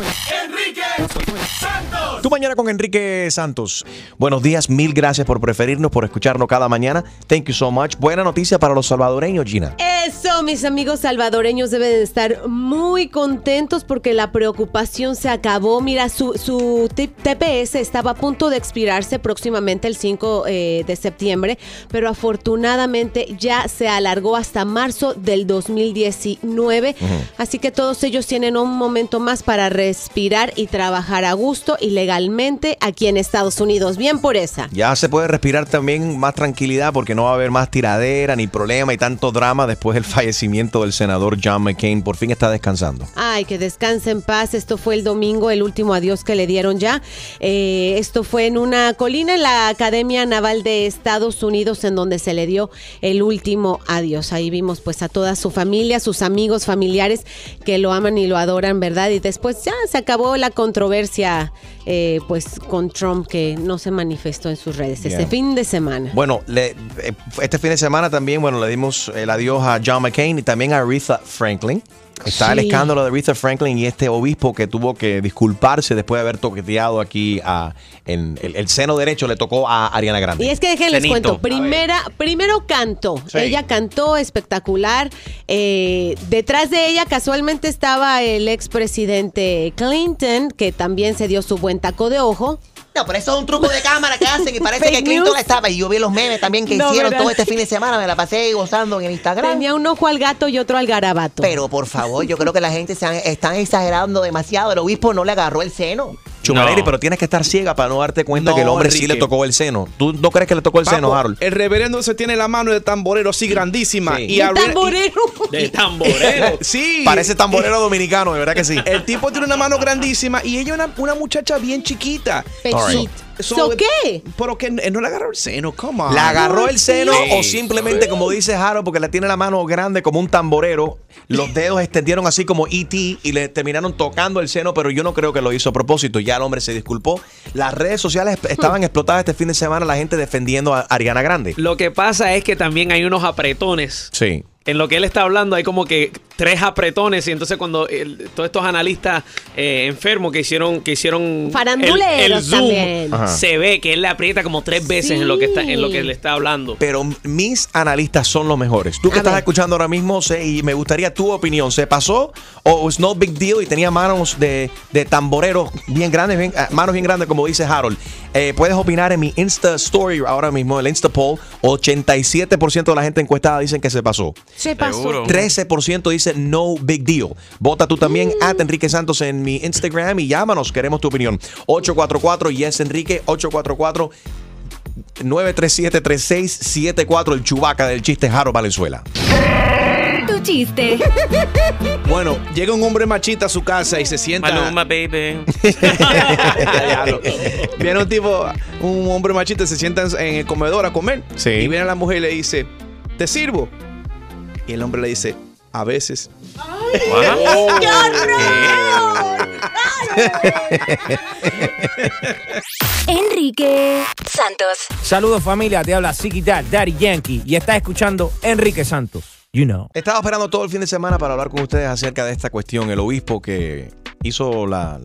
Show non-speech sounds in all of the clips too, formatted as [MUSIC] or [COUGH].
Enrique. Tu mañana con Enrique Santos. Buenos días, mil gracias por preferirnos, por escucharnos cada mañana. Thank you so much. Buena noticia para los salvadoreños, Gina. Eso, mis amigos salvadoreños deben de estar muy contentos porque la preocupación se acabó. Mira, su, TPS estaba a punto de expirarse próximamente el 5 eh, de septiembre, pero afortunadamente ya se alargó hasta marzo del 2019. Así que todos ellos tienen un momento más para respirar y trabajar a gusto y legalmente aquí en Estados Unidos. Bien por esa. Ya se puede respirar también más tranquilidad porque no va a haber más tiradera ni problema y tanto drama después del fallecimiento del senador John McCain. Por fin está descansando. Ay, que descanse en paz. Esto fue el domingo, el último adiós que le dieron ya. Eh, esto fue en una colina en la Academia Naval de Estados Unidos en donde se le dio el último adiós. Ahí vimos pues a toda su familia, sus amigos, familiares que lo aman y lo adoran, ¿verdad? Y después ya se acabó la controversia controversia eh, pues con Trump que no se manifestó en sus redes este Yeah. fin de semana. Bueno, le- eh, este fin de semana también, bueno, le dimos el adiós a John McCain y también a Aretha Franklin. Está el escándalo de Aretha Franklin y este obispo que tuvo que disculparse después de haber toqueteado aquí a, en el, el seno derecho, le tocó a Ariana Grande. Y es que déjenles cuento, primera, primero cantó, Sí. ella cantó espectacular, eh, detrás de ella casualmente estaba el expresidente Clinton, que también se dio su buen taco de ojo. No, pero eso es un truco de cámara que hacen y parece [LAUGHS] que Clinton news. estaba. Y yo vi los memes también que No, hicieron ¿verdad? todo este fin de semana. Me la pasé gozando en Instagram. Tenía un ojo al gato y otro al garabato. Pero por favor, yo creo que la gente se han- están exagerando demasiado. El obispo no le agarró el seno. Chumaleri, No. pero tienes que estar ciega para no darte cuenta No, que el hombre sí le tocó el seno. ¿Tú no crees que le tocó el seno, Papo, Harold? El reverendo se tiene la mano de tamborero así grandísima. Sí. Y Ariana- tamborero. De tamborero. [LAUGHS] sí. Parece tamborero dominicano, de verdad que sí. El tipo tiene una mano grandísima y ella una, una muchacha bien chiquita. So- ¿So qué? Pero que no le agarró el seno, come on. ¿La agarró el seno Sí. o simplemente, como dice Harold, porque le tiene la mano grande como un tamborero, los dedos extendieron así como E.T. y le terminaron tocando el seno, pero yo no creo que lo hizo a propósito. Ya el hombre se disculpó. Las redes sociales estaban explotadas este fin de semana, la gente defendiendo a Ariana Grande. Lo que pasa es que también hay unos apretones. Sí. En lo que él está hablando hay como que tres apretones y entonces cuando el- todos estos analistas eh, enfermos que hicieron que hicieron el, zoom se ve que él le aprieta como tres veces en lo que está en lo que le está hablando. Pero mis analistas son los mejores. Tú que A estás ver. escuchando ahora mismo, sé, y me gustaría tu opinión. ¿Se pasó o es no big deal y tenía manos de, de tamborero bien grandes, bien- ah, manos bien grandes, como dice Harold? Eh, puedes opinar en mi Insta Story ahora mismo, el Insta Poll. 87% de la gente encuestada dicen que se pasó. Se pasó. Seguro. 13% dice no big deal. Vota tú también at Enrique Santos en mi Instagram y llámanos, queremos tu opinión. 844 Yes Enrique 844 937-3674, el chubaca del chiste Jaro Valenzuela. Tu chiste. [LAUGHS] Bueno, llega un hombre machita a su casa y se sienta. Maluma, baby. [LAUGHS] Viene un tipo, un hombre machista, se sienta en- en el comedor a comer. Sí. Y viene la mujer y le dice, ¿te sirvo? Y el hombre le dice, a veces. [LAUGHS] Enrique Santos. Saludos familia, te habla Siki Dad, Daddy Yankee y estás escuchando Enrique Santos. You know. Estaba esperando todo el fin de semana para hablar con ustedes acerca de esta cuestión. El obispo que hizo la.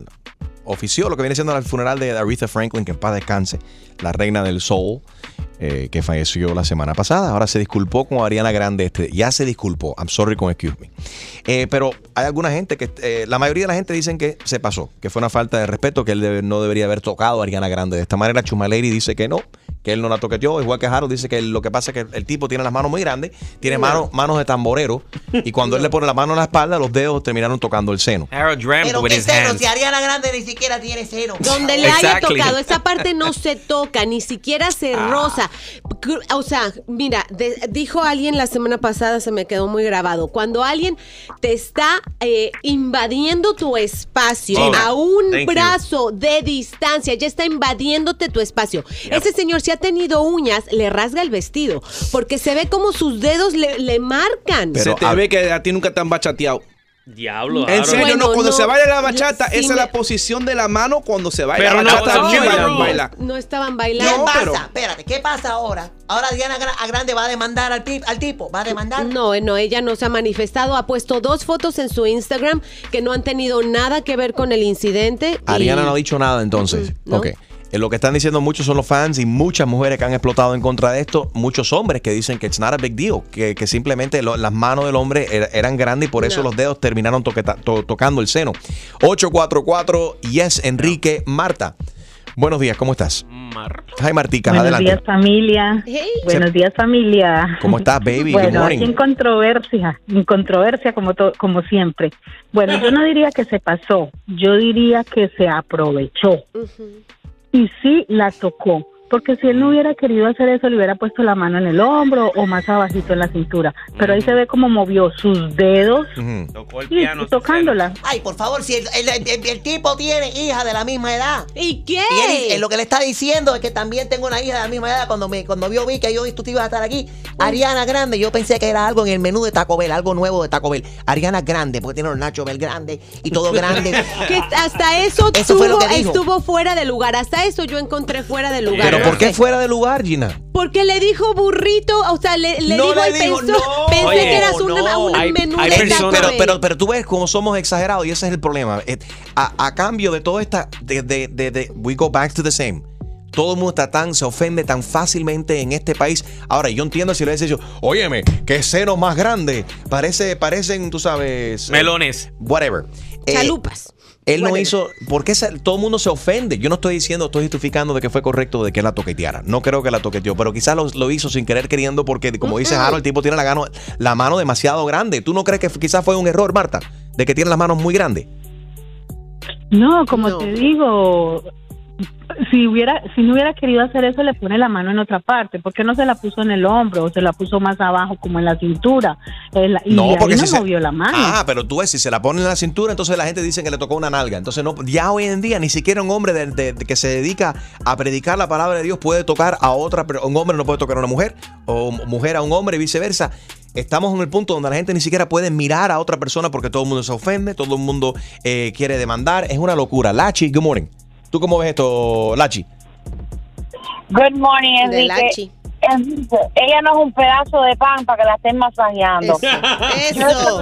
ofició lo que viene siendo el funeral de Aretha Franklin, que en paz descanse, la reina del soul, eh, que falleció la semana pasada. Ahora se disculpó con Ariana Grande. Este, ya se disculpó. I'm sorry con excuse me. Eh, pero hay alguna gente que. eh, la mayoría de la gente dicen que se pasó, que fue una falta de respeto, que él debe- no debería haber tocado a Ariana Grande. De esta manera, Chumaleri dice que no, que él no la toqueteó. Igual que Harold dice que lo que pasa es que el tipo tiene las manos muy grandes, tiene manos, manos de tamborero, y cuando él le pone la mano en la espalda, los dedos terminaron tocando el seno. Harold Pero with qué his seno, hands. si Ariana Grande ni siquiera tiene seno. Donde le haya Exactly. tocado, esa parte no se toca, ni siquiera se Ah. roza. O sea, mira, de- dijo alguien la semana pasada, se me quedó muy grabado. Cuando alguien te está eh, invadiendo tu espacio Oh, a un you. brazo de distancia, ya está invadiéndote tu espacio. Ese señor, si ha tenido uñas, le rasga el vestido, porque se ve como sus dedos le, le marcan. Pero se te a- ve que a ti nunca te han bachateado. Diablo, En serio, Bueno, no, cuando no, se baila la bachata, sí esa me- es la posición de la mano cuando se baila Pero la no, bachata. no, ¿Quién no, baila? no. baila? No estaban ¿Qué bailando. pasa? pero- Espérate, ¿qué pasa ahora? Ahora Diana Gra- Grande va a demandar al, al tipo, va a demandar. No, no, ella no se ha manifestado. Ha puesto dos fotos en su Instagram que no han tenido nada que ver con el incidente. y- Ariana no ha dicho nada entonces. Mm, no. Ok. Eh, Lo que están diciendo muchos son los fans y muchas mujeres que han explotado en contra de esto. Muchos hombres que dicen que it's not a big deal. Que, que simplemente lo- las manos del hombre er- eran grandes y por eso No. los dedos terminaron toqueta- to- tocando el seno. 844 Yes Enrique Marta. Buenos días, ¿cómo estás? Hi Martica, Buenos adelante. días familia. Hey. Buenos días familia. ¿Cómo estás, baby? Good Bueno, morning. aquí en controversia, en controversia como to- como siempre. Bueno, yo no diría que se pasó, yo diría que se aprovechó y sí la tocó. Porque si él no hubiera querido hacer eso, le hubiera puesto la mano en el hombro o más abajito en la cintura. Pero ahí se ve cómo movió sus dedos Ujú. Tocó el y piano. tocándola. Ay, por favor, si el, el- el- el tipo tiene hija de la misma edad. ¿Y qué? Y él, él lo que le está diciendo es que también tengo una hija de la misma edad. Cuando me cuando vio vi que yo tú te ibas a estar aquí, Ariana Grande, yo pensé que era algo en el menú de Taco Bell, algo nuevo de Taco Bell. Ariana Grande, porque tiene los Nacho Bell grandes y todo grande. [LAUGHS] Que hasta eso, Eso fue lo tuvo- que dijo. estuvo fuera de lugar. Hasta eso yo encontré fuera de lugar. Pero ¿por qué fuera de lugar, Gina? Porque le dijo burrito, o sea, le, le No dijo le y dijo, pensó, no, pensé Oye, que eras una, no. un Hay- menú hay de Taco pero, pero, pero tú ves cómo somos exagerados y ese es el problema. Eh, A, a cambio de toda esta, de, de, de, de- we go back to the same. Todo el mundo está tan, se ofende tan fácilmente en este país. Ahora, yo entiendo si le dices yo, óyeme, qué seno más grande. Parece, parecen, tú sabes. eh, Melones. Whatever. Eh, Chalupas. Él no hizo. ¿Por qué se- todo el mundo se ofende? Yo no estoy diciendo, estoy justificando de que fue correcto de que la toqueteara. No creo que la toqueteó, pero quizás lo, lo hizo sin querer queriendo porque, como dice Harold, el tipo tiene la, gano- la mano demasiado grande. ¿Tú no crees que quizás fue un error, Marta? De que tiene las manos muy grandes. No, como No. te digo, si hubiera, si no hubiera querido hacer eso, le pone la mano en otra parte. ¿Por qué no se la puso en el hombro o se la puso más abajo, como en la cintura? Eh, la- y ahí no se- movió la mano. Ah, pero tú ves, si se la pone en la cintura, entonces la gente dice que le tocó una nalga. Entonces, no, ya hoy en día, ni siquiera un hombre de, de- de que se dedica a predicar la palabra de Dios puede tocar a otra, per- un hombre no puede tocar a una mujer, o mujer a un hombre y viceversa. Estamos en el punto donde la gente ni siquiera puede mirar a otra persona porque todo el mundo se ofende, todo el mundo eh, quiere demandar. Es una locura. Lachi, good morning. ¿Tú cómo ves esto, Lachi? Good morning, Enrique. Lachi. Enrique, Ella no es un pedazo de pan para que la estén masajeando. Eso. Eso.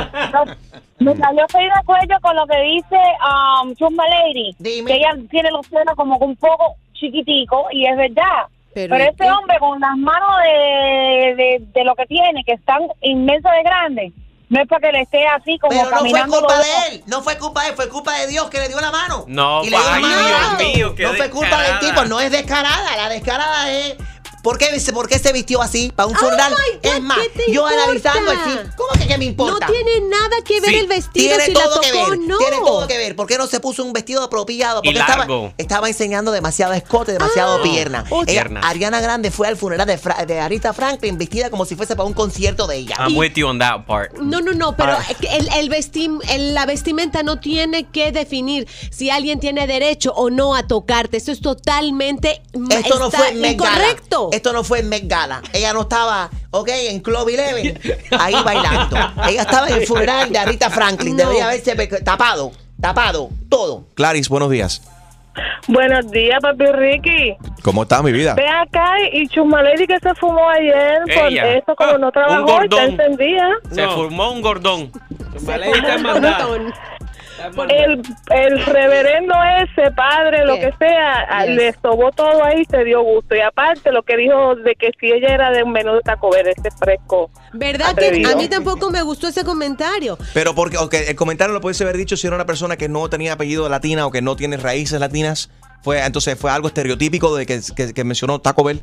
Mira, yo estoy de acuerdo con lo que dice um, Chumba Lady, Dime. que ella tiene los senos como que un poco chiquitico y es verdad. Pero, Pero, ¿y este hombre con las manos de, de, de lo que tiene, que están inmensas de grandes, no es para que le esté así como Pero no fue culpa de él, no fue culpa de él, fue culpa de Dios que le dio la mano. No, Y le dio la mano. Dios mío, qué No fue culpa del tipo, no es descarada, la descarada es... ¿Por qué, se- ¿Por qué se vistió así? ¿Para un Oh funeral? God, es más, ¿qué te yo importa? analizando el sí, ¿cómo que qué me importa? No tiene nada que ver Sí, el vestido Tiene si todo la que ver, no. tiene todo que ver. ¿Por qué no se puso un vestido apropiado? Porque estaba, largo. estaba enseñando demasiado escote, demasiado Ah, pierna. o- Ella- Pierna. Ariana Grande fue al funeral de, Fra- de Arita Franklin vestida como si fuese para un concierto de ella. I'm with you on that part. No, no, no, pero Ah. el, el vestim- el- la vestimenta no tiene que definir si alguien tiene derecho o no a tocarte. Eso es totalmente Esto no fue incorrecto. Esto no fue en Met Gala. Ella no estaba, ok, en Club Eleven, ahí bailando. Ella estaba en el funeral de Arita Franklin. No. Debería haberse tapado, tapado, todo. Clarice, buenos días. Buenos días, papi Ricky. ¿Cómo está mi vida? Ve acá y Chumalady que se fumó ayer por esto como Ah, no trabajó está encendida. Se No. formó un gordón. Vale, está mandada. El, el reverendo ese, padre, lo ¿Qué? que sea, a- Yes. le sobó todo ahí y se dio gusto. Y aparte lo que dijo de que si ella era de un menú de Taco Bell, ese fresco. ¿Verdad que a mí tampoco me gustó ese comentario? Pero porque ok, el comentario lo pudiese haber dicho si era una persona que no tenía apellido latina o que no tiene raíces latinas. Fue, entonces fue algo estereotípico de que, que- que mencionó Taco Bell.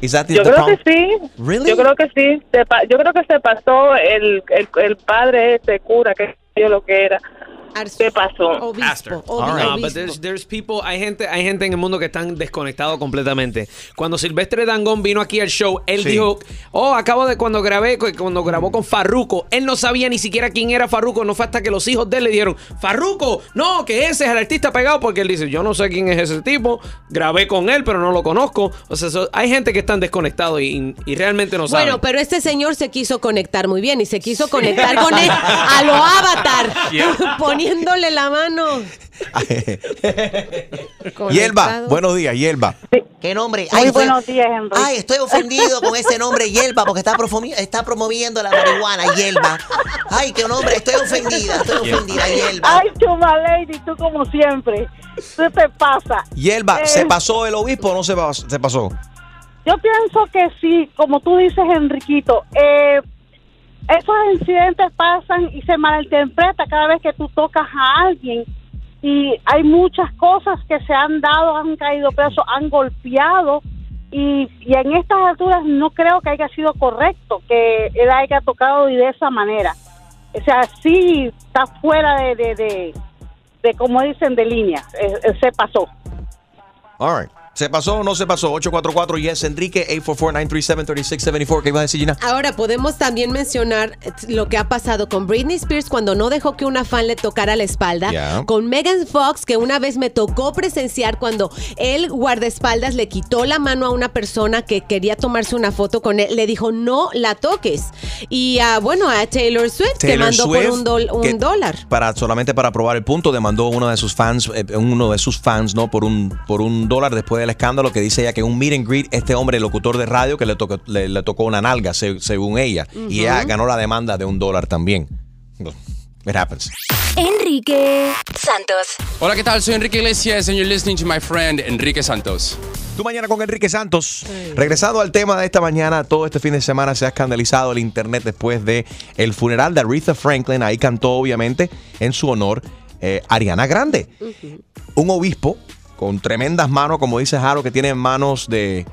Is that the- Yo the creo que sí. Really? Yo creo que sí. Se pa- yo creo que se pasó el, el, el padre ese cura, que yo lo que era. ¿Qué pasó? Pastor. obispo, No, obispo. but there's, there's people, hay gente, hay gente en el mundo que están desconectados completamente. Cuando Silvestre Dangón vino aquí al show, él Sí. dijo, oh, acabo de cuando grabé, cu- cuando grabó con Farruko, él no sabía ni siquiera quién era Farruko, no fue hasta que los hijos de él le dijeron, Farruko, no, que ese es el artista pegado, porque él dice, yo no sé quién es ese tipo, grabé con él, pero no lo conozco. O sea, so- hay gente que están desconectados y, y realmente no saben. Bueno, pero este señor se quiso conectar muy bien y se quiso conectar con él a lo [LAUGHS] avatar, Yeah. [LAUGHS] poniéndole la mano. [LAUGHS] Hierba, buenos días, Hierba. ¿Qué nombre? Muy fue- buenos días, Henry. Ay, estoy ofendido con ese nombre Yelba porque está, está promoviendo la marihuana, Yelba. Ay, qué nombre, estoy ofendida, estoy ofendida, Yelba. Ay, chuma lady, tú como siempre. ¿Qué te pasa? Hierba, Eh, ¿se pasó el obispo o no se, se pasó? Yo pienso que sí, como tú dices, Enriquito. Eh, esos incidentes pasan y se malinterpreta cada vez que tú tocas a alguien. Y hay muchas cosas que se han dado, han caído presos, han golpeado. Y, y en estas alturas no creo que haya sido correcto que él haya tocado de esa manera. O sea, sí está fuera de, de, de, como dicen, de línea. Eh, eh, se pasó. All right. ¿Se pasó o no se pasó? 844 Yes Enrique 844-937-3674. ¿Qué iba a decir Gina? Ahora podemos también mencionar eh, lo que ha pasado con Britney Spears cuando no dejó que una fan le tocara la espalda, con Megan Fox que una vez me tocó presenciar cuando el guardaespaldas le quitó la mano a una persona que quería tomarse una foto con él, le dijo no la toques y a, bueno a Taylor Swift que mandó Swift, por un, un que dólar. Para, solamente para probar el punto, demandó uno de sus fans, eh, uno de sus fans, ¿no? Por un, por un dólar después del escándalo que dice ella que un meet and greet, este hombre, el locutor de radio, que le tocó, le, le tocó una nalga, se- según ella. Y ella ganó la demanda de un dólar también. It happens. Enrique Santos. Hola, ¿qué tal? Soy Enrique Iglesias and you're listening to my friend Enrique Santos. Tu mañana con Enrique Santos. Regresado al tema de esta mañana, todo este fin de semana se ha escandalizado el internet después de el funeral de Aretha Franklin. Ahí cantó, obviamente, en su honor, eh, Ariana Grande. Un obispo con tremendas manos, como dice Jaro, que tiene manos de,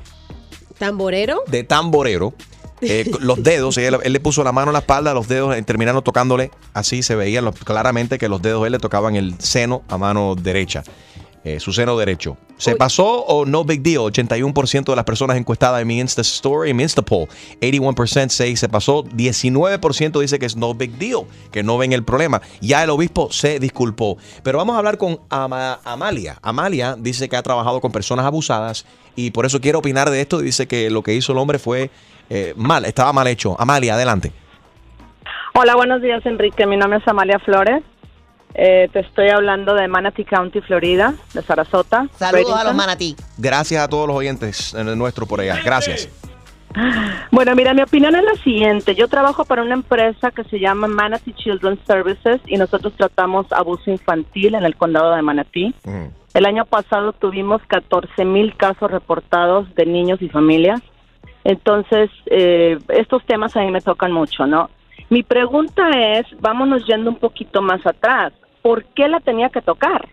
¿Tamborero? de tamborero. Eh, [LAUGHS] los dedos, él, él le puso la mano en la espalda, los dedos eh, terminaron tocándole, así se veía claramente que los dedos de él le tocaban el seno a mano derecha, eh, su seno derecho. ¿Se Uy. pasó o no big deal? 81% de las personas encuestadas en mi Insta Story, en mi Insta Poll, 81% say se pasó, 19% dice que es no big deal, que no ven el problema. Ya el obispo se disculpó. Pero vamos a hablar con Ama- Amalia. Amalia dice que ha trabajado con personas abusadas y por eso quiere opinar de esto. Dice que lo que hizo el hombre fue eh, mal, estaba mal hecho. Amalia, adelante. Hola, buenos días, Enrique. Mi nombre es Amalia Flores. Eh, te estoy hablando de Manatee County, Florida, de Sarasota. Saludos a los manatí. Gracias a todos los oyentes eh, nuestros por allá. Gracias. Bueno, mira, mi opinión es la siguiente. Yo trabajo para una empresa que se llama Manatee Children's Services y nosotros tratamos abuso infantil en el condado de Manatee. El año pasado tuvimos 14 mil casos reportados de niños y familias. Entonces, eh, estos temas a mí me tocan mucho, ¿no? Mi pregunta es, vámonos yendo un poquito más atrás. ¿Por qué la tenía que tocar?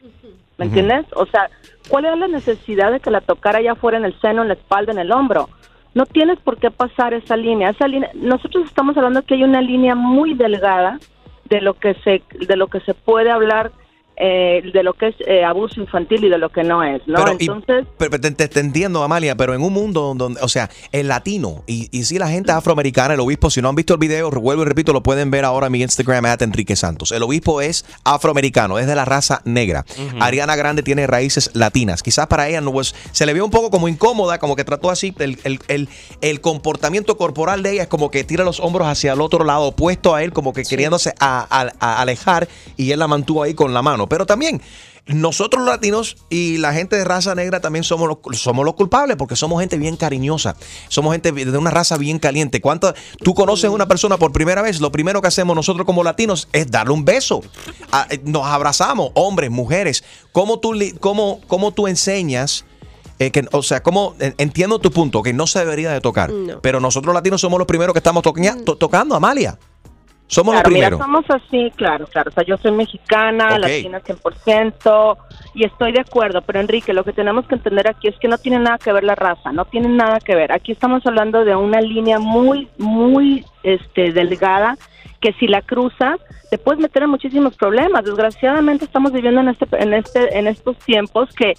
¿Me entiendes? O sea, ¿cuál era la necesidad de que la tocara allá afuera en el seno, en la espalda, en el hombro? No tienes por qué pasar esa línea. Esa línea, nosotros estamos hablando que hay una línea muy delgada de lo que se, de lo que se puede hablar, eh, de lo que es eh, abuso infantil y de lo que no es, ¿no? Pero, y- Entonces, pero te, te- te entiendo, Amalia, pero en un mundo donde, o sea, el latino y, y si la gente afroamericana, el obispo, si no han visto el video, vuelvo y repito, lo pueden ver ahora en mi Instagram, at Enrique Santos. El obispo es afroamericano, es de la raza negra. Ariana Grande tiene raíces latinas. Quizás para ella no, pues, se le vio un poco como incómoda, como que trató así, el, el- el- el comportamiento corporal de ella es como que tira los hombros hacia el otro lado, opuesto a él, como que queriéndose a- a- a alejar y él la mantuvo ahí con la mano. Pero también nosotros los latinos y la gente de raza negra también somos los, somos los culpables porque somos gente bien cariñosa. Somos gente de una raza bien caliente. ¿Cuánto, tú conoces a una persona por primera vez? Lo primero que hacemos nosotros como latinos es darle un beso. Ah, eh, Nos abrazamos, hombres, mujeres. ¿Cómo tú, cómo, cómo tú enseñas? eh, que, o sea, como entiendo tu punto, que no se debería de tocar, No. pero nosotros los latinos somos los primeros que estamos toquea- to- tocando, Amalia. Somos claro, los primeros. Mira, somos así, claro, claro. O sea, yo soy mexicana, Ok. latina 100%, y estoy de acuerdo. Pero Enrique, lo que tenemos que entender aquí es que no tiene nada que ver la raza, no tiene nada que ver. Aquí estamos hablando de una línea muy, muy este, delgada que si la cruzas te puedes meter en muchísimos problemas. Desgraciadamente estamos viviendo en este, en este, en estos tiempos que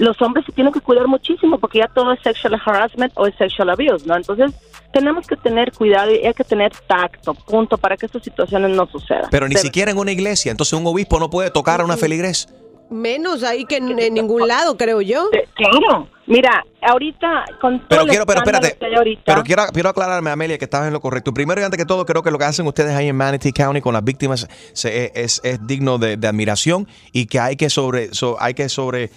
los hombres se tienen que cuidar muchísimo porque ya todo es sexual harassment o es sexual abuse, ¿no? Entonces tenemos que tener cuidado y hay que tener tacto, punto, para que estas situaciones no sucedan. Pero ni siquiera en una iglesia. Entonces un obispo no puede tocar a una feligres. Menos ahí que en, en ningún lado, creo yo. Claro. Mira, ahorita con todo Pero quiero, pero espérate. ahorita, Pero quiero, quiero aclararme, Amelia, que estabas en lo correcto. Primero y antes que todo, creo que lo que hacen ustedes ahí en Manatee County con las víctimas se- es, es digno de, de admiración y que hay que sobre, so- hay que sobre,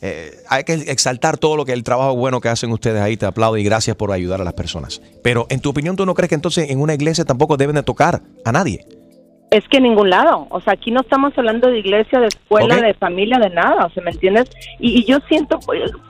eh, hay que exaltar todo lo que el trabajo bueno que hacen ustedes ahí. Te aplaudo y gracias por ayudar a las personas. Pero en tu opinión, ¿tú no crees que entonces en una iglesia tampoco deben de tocar a nadie? Es que en ningún lado. O sea, aquí no estamos hablando de iglesia, de escuela, de familia, de nada. O sea, ¿me entiendes? Y, y yo siento,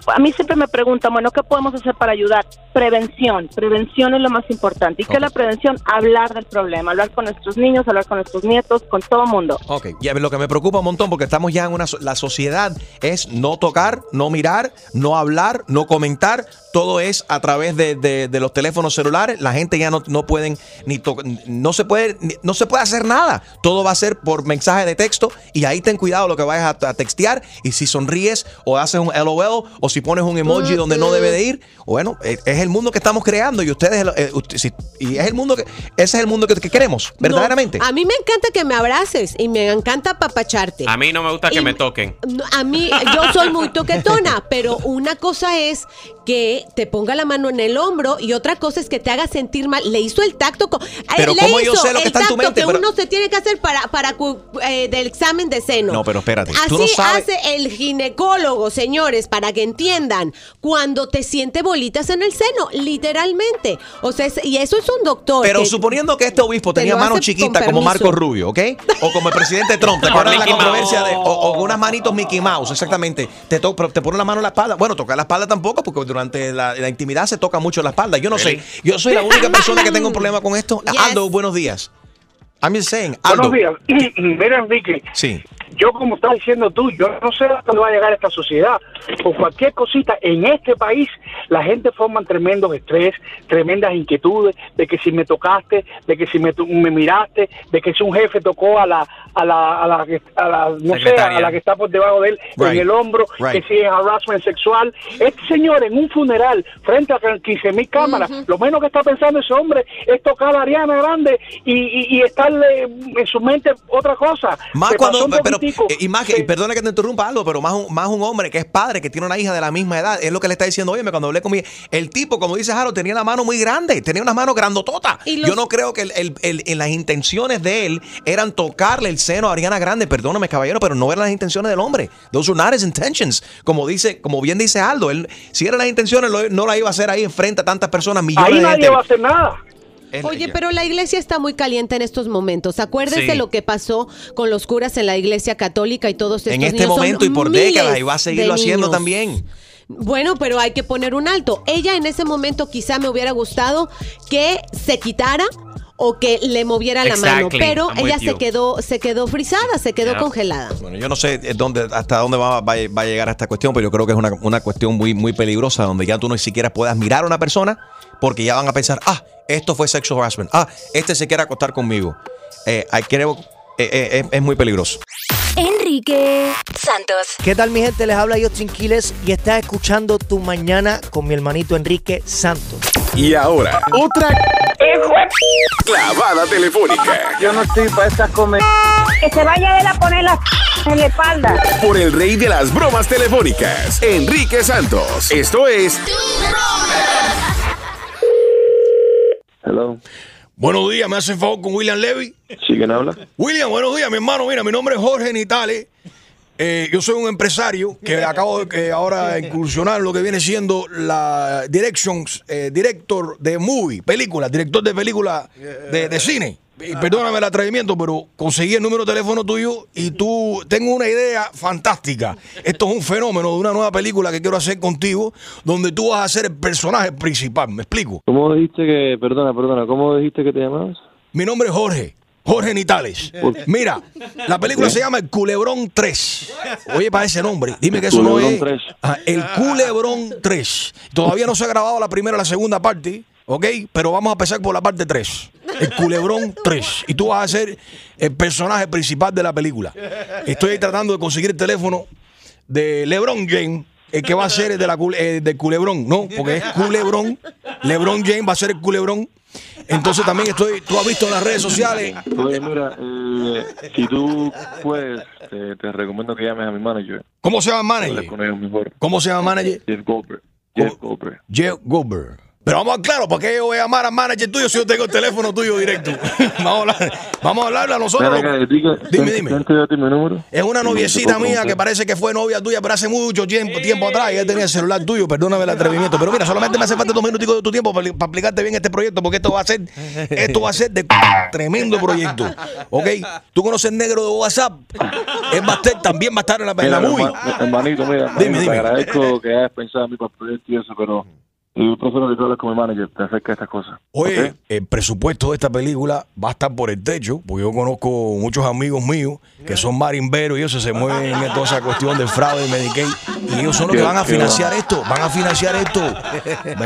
a mí siempre me preguntan, bueno, ¿qué podemos hacer para ayudar? Prevención. Prevención es lo más importante. ¿Y qué es la prevención? Hablar del problema, hablar con nuestros niños, hablar con nuestros nietos, con todo el mundo. Ok, y a ver, lo que me preocupa un montón, porque estamos ya en una. La sociedad es no tocar, no mirar, no hablar, no comentar. Todo es a través de, de- de los teléfonos celulares. La gente ya no, no pueden ni to- no se puede ni- no se puede hacer nada. Todo va a ser por mensaje de texto y ahí ten cuidado lo que vayas a, a textear y si sonríes o haces un LOL o si pones un emoji donde no debe de ir. Bueno, eh, es el mundo que estamos creando y ustedes eh, usted- si- y es el mundo que ese es el mundo que, que queremos verdaderamente. No, a mí me encanta que me abraces y me encanta apapacharte. A mí no me gusta que Y- me toquen. A mí, yo soy muy toquetona, pero una cosa es que te ponga la mano en el hombro y otra cosa es que te haga sentir mal. Le hizo el tacto. co- eh, Pero le ¿cómo yo hizo sé lo que el está en tu tacto mente? que Pero- uno se tiene que hacer para, para cu- eh, del examen de seno. No, pero espérate, Así tú no sabes- hace el ginecólogo, señores, para que entiendan. Cuando te siente bolitas en el seno, literalmente. O sea, es- y eso es un doctor. Pero que- suponiendo que este obispo te tenía hace con chiquitas como. Marco Rubio, ¿ok? O como el presidente Trump, ¿te acuerdas de la Mickey controversia Mouse. de, o, o con unas manitos Mickey Mouse, exactamente. Te, te pone la mano en la espalda. Bueno, tocar la espalda tampoco, porque durante la, la intimidad se toca mucho la espalda. Yo no sé. Yo soy la única [LAUGHS] persona que tengo un problema con esto. Yes. Aldo, buenos días. I'm just saying, Aldo. Buenos días. [CLEARS THROAT] Mira, Enrique, Sí. Yo como estás diciendo tú, yo no sé a dónde va a llegar esta sociedad. Por cualquier cosita, en este país la gente forma tremendos estrés, tremendas inquietudes, de que si me tocaste, de que si me, tu- me miraste, de que si un jefe tocó a la, a la, a la, que- a la no sé, a la que está por debajo de él Right. en el hombro, Right. que si es harassment sexual. Este señor en un funeral frente a 15 mil cámaras, lo menos que está pensando ese hombre es tocar a Ariana Grande y, y, y estarle en su mente otra cosa. Más cuando, pero, poquitico. eh, y más que- y perdona que te interrumpa algo, pero más un, más un hombre que es padre, que tiene una hija de la misma edad, es lo que le está diciendo, oye, cuando hablé con mi, el tipo, como dice Jaro, tenía la mano muy grande, tenía una mano grandotota. Y los- Yo no creo que el- el- el- en las intenciones de él eran tocarle el seno a Ariana Grande, perdóname caballero, pero no eran las intenciones del hombre. Those were not his intentions. Como dice, como bien dice Aldo, él, si eran las intenciones, lo- no la iba a hacer ahí enfrente a tantas personas, millones Ahí de nadie gente. va a hacer nada. Es- Oye, pero la iglesia está muy caliente en estos momentos. Acuérdese Sí. lo que pasó con los curas en la iglesia católica y todos estos en este niños. Son momento y por miles décadas, y va a seguirlo haciendo niños. también. Bueno, pero hay que poner un alto. Ella en ese momento quizá me hubiera gustado que se quitara o que le moviera la mano, pero I'm ella se quedó se quedó frisada, se quedó Yeah. congelada. Bueno, yo no sé dónde, hasta dónde va, va- va a llegar esta cuestión, pero yo creo que es una, una cuestión muy, muy peligrosa, donde ya tú no siquiera puedas mirar a una persona porque ya van a pensar, ah, esto fue sexual harassment, ah, este se quiere acostar conmigo. Eh, creo, eh, eh, es, es muy peligroso. Enrique Santos. ¿Qué tal mi gente? Les habla Justin Quiles y estás escuchando Tu Mañana con mi hermanito Enrique Santos. Y ahora, otra clavada telefónica Yo no estoy para estas comer. Que se vaya él a poner la en la espalda. por el rey de las bromas telefónicas, Enrique Santos. Esto es Hello. Buenos días, ¿me hacen favor con William Levy? ¿Sí quién habla? William, buenos días, mi hermano. Mira, mi nombre es Jorge Nitale. Eh, yo soy un empresario que [LAUGHS] acabo de que ahora [LAUGHS] incursionar lo que viene siendo la directions, eh, director de movie, película, director de película de, de cine. Y perdóname el atrevimiento, pero conseguí el número de teléfono tuyo y tú tengo una idea fantástica. Esto es un fenómeno de una nueva película que quiero hacer contigo, donde tú vas a ser el personaje principal. ¿Me explico? ¿Cómo dijiste que, perdona, perdona, cómo dijiste que te llamabas? Mi nombre es Jorge. Jorge Nitales. Mira, la película se llama El Culebrón 3. Oye, para ese nombre, dime que eso no Culebrón es. 3. Ah, el Culebrón 3. Todavía no se ha grabado la primera o la segunda parte, ¿ok? Pero vamos a empezar por la parte 3. El Culebrón 3. Y tú vas a ser el personaje principal de la película. Estoy tratando de conseguir el teléfono de LeBron James. El que va a ser el de la, eh, del culebrón, ¿no? Porque es culebrón. LeBron James va a ser el culebrón. Entonces también estoy, tú has visto en las redes sociales. Oye, mira, eh, si tú puedes, te, te recomiendo que llames a mi manager. ¿Cómo se llama el manager? con ellos mejor. ¿Cómo se llama el manager? Jeff Goldberg. Jeff Goldberg. Jeff Goldberg. Pero vamos a claro, ¿para qué yo voy a llamar al manager tuyo si yo tengo el teléfono tuyo directo? [LAUGHS] vamos, a hablar, vamos a hablarle a nosotros. Ven acá, diga- Dime, ¿quién- dime. número? Es una noviecita mía que parece que fue novia tuya, pero hace mucho tiempo, tiempo atrás. Y ella tenía el celular tuyo, perdóname el atrevimiento. Pero mira, solamente me hace falta dos minutos de tu tiempo para, para explicarte bien este proyecto, porque esto va a ser, esto va a ser de tremendo proyecto. ¿Ok? ¿Tú conoces el negro de WhatsApp? Es también va a estar en la, en la movie. herma- hermanito, mira, Dime, dime. te agradezco que hayas pensado en mí para el proyecto y eso, pero yo prefiero que tú hables con mi manager acerca de estas cosas. Oye, el presupuesto de esta película va a estar por el techo, porque yo conozco muchos amigos míos que son marimberos y ellos se mueven en toda esa cuestión del fraude y Medicaid. Y ellos son los que van a financiar bueno. esto, van a financiar esto.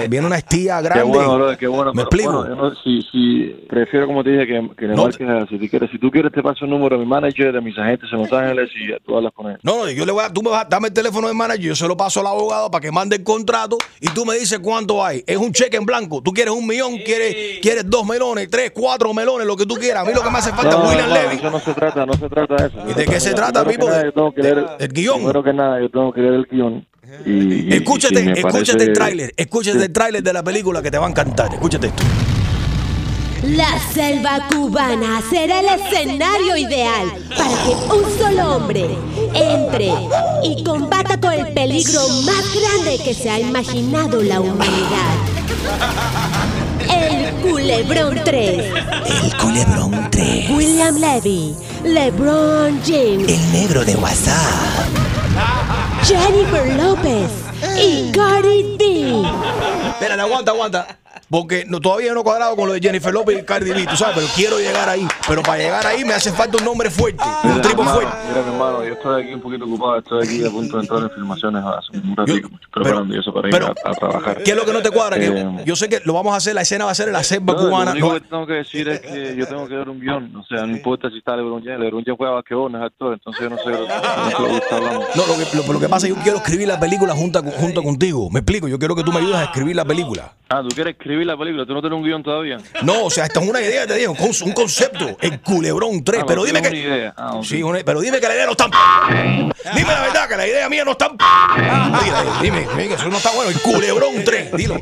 Viene una estía grande. Qué bueno, brother, qué bueno. ¿Me explico? bueno, yo no- si, si, prefiero, como te dije, que, que le No. marques a- si, tú quieres, si tú quieres, te paso el número de mi manager, de mis agentes en Los Ángeles y tú hablas con él. No, no, yo le voy a, tú me vas, dame el teléfono del manager, yo se lo paso al abogado para que mande el contrato y tú me dices cuánto hay. Es un cheque en blanco. Tú quieres un millón, quieres, quieres dos melones, tres, cuatro melones, lo que tú quieras. A mí lo que me hace falta No, es William no, Levy. eso no se trata, no se trata de eso. ¿Y de qué se trata, Pipo? el guion. Primero que nada, yo tengo que leer el guion. Y, y- Escúchate, y escúchate parece- el tráiler, escúchate el tráiler de la película que te va a encantar. Escúchate esto. La selva cubana será el escenario ideal para que un solo hombre entre y combata con el peligro más grande que se ha imaginado la humanidad. El Culebrón 3. El culebrón 3. William Levy, LeBron James, El negro de WhatsApp. Jennifer López y Cardi B. Espérate, aguanta, aguanta. Porque no, todavía no he cuadrado con lo de Jennifer López y Cardi B, tú sabes, pero quiero llegar ahí. Pero para llegar ahí me hace falta un nombre fuerte, un Mira, tripo fuerte. Mira, mi hermano, yo estoy aquí un poquito ocupado, estoy aquí a punto de entrar en filmaciones hace un ratito, preparando eso para ir a, a trabajar. ¿Qué es lo que no te cuadra? Que Eh, yo sé que lo vamos a hacer, la escena va a ser en la selva no, cubana. Lo único No, que tengo que decir es que yo tengo que ver un guion, o sea, no importa si está LeBron James, LeBron James juega basquetbol, no es actor, entonces yo no sé, no sé lo que está hablando. no, lo, que, lo, lo que pasa es que yo quiero escribir la película junto, junto contigo. Me explico, yo quiero que tú me ayudes a escribir la película. Ah, ¿tú quieres escribir la película? ¿Tú no tienes un guion todavía? No, o sea, esta es una idea, te digo, un con- un concepto, el culebrón 3. Ah, pero dime que. una idea. Ah. Sí, una- pero dime que la idea no está. Dime la verdad, que la idea mía no está. Dime, dime, dime que eso no está bueno. El culebrón 3, dilo.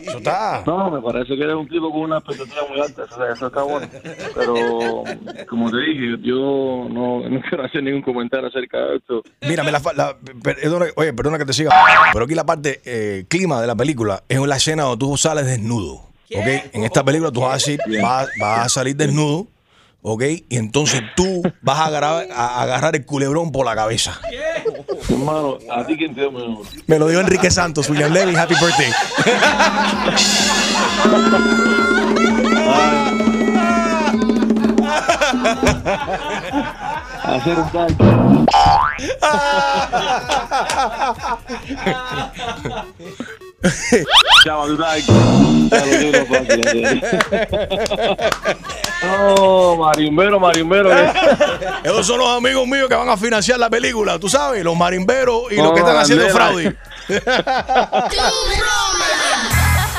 Eso está. No, me parece que eres un tipo con una expectativa muy alta, o sea, eso está bueno. Pero, como te dije, yo no, no quiero hacer ningún comentario acerca de esto. Mira, me la, la- perdona, oye, perdona que te siga, pero aquí la parte eh, clima de la película es la escena donde tú sales desnudo. ¿Ok? En esta película tú vas a, decir, vas, vas a salir desnudo, ¿ok? Y entonces tú vas a agarrar, a agarrar el culebrón por la cabeza. Hermano, ¿a ti quién te? Me lo dio Enrique Santos, William Levy, happy birthday. Hacer un tal. [LAUGHS] Chao, Durai. No, marimbero, marimbero. Esos son los amigos míos que van a financiar la película, tú sabes, los marimberos y los que están Oh, haciendo fraude.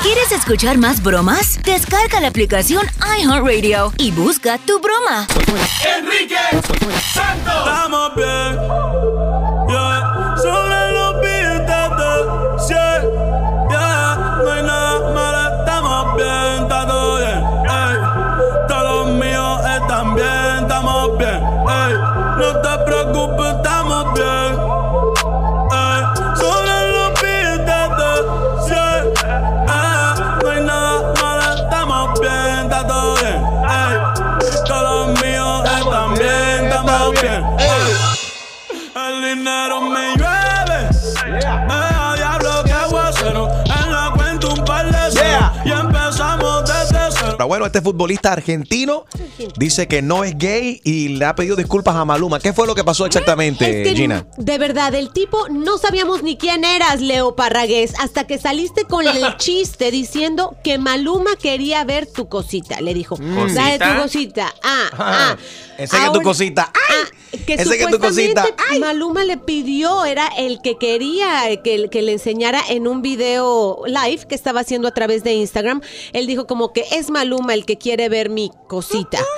¿Quieres escuchar más bromas? Descarga la aplicación iHeartRadio y busca tu broma. Enrique Santos. Estamos bien. dinero me llueve. Pero bueno, este futbolista argentino dice que no es gay y le ha pedido disculpas a Maluma. ¿Qué fue lo que pasó exactamente, Gina? De verdad, el tipo no sabíamos ni quién eras, Leo Parragués, hasta que saliste con el [LAUGHS] chiste diciendo que Maluma quería ver tu cosita. Le dijo, ¿Cosita? tu cosita. Ah, ah, ah. Enseña tu cosita. Ah, que tu supuestamente cosita. Maluma le pidió, era el que quería que, que le enseñara en un video live que estaba haciendo a través de Instagram. Él dijo como que es Maluma el que quiere ver mi cosita. [LAUGHS]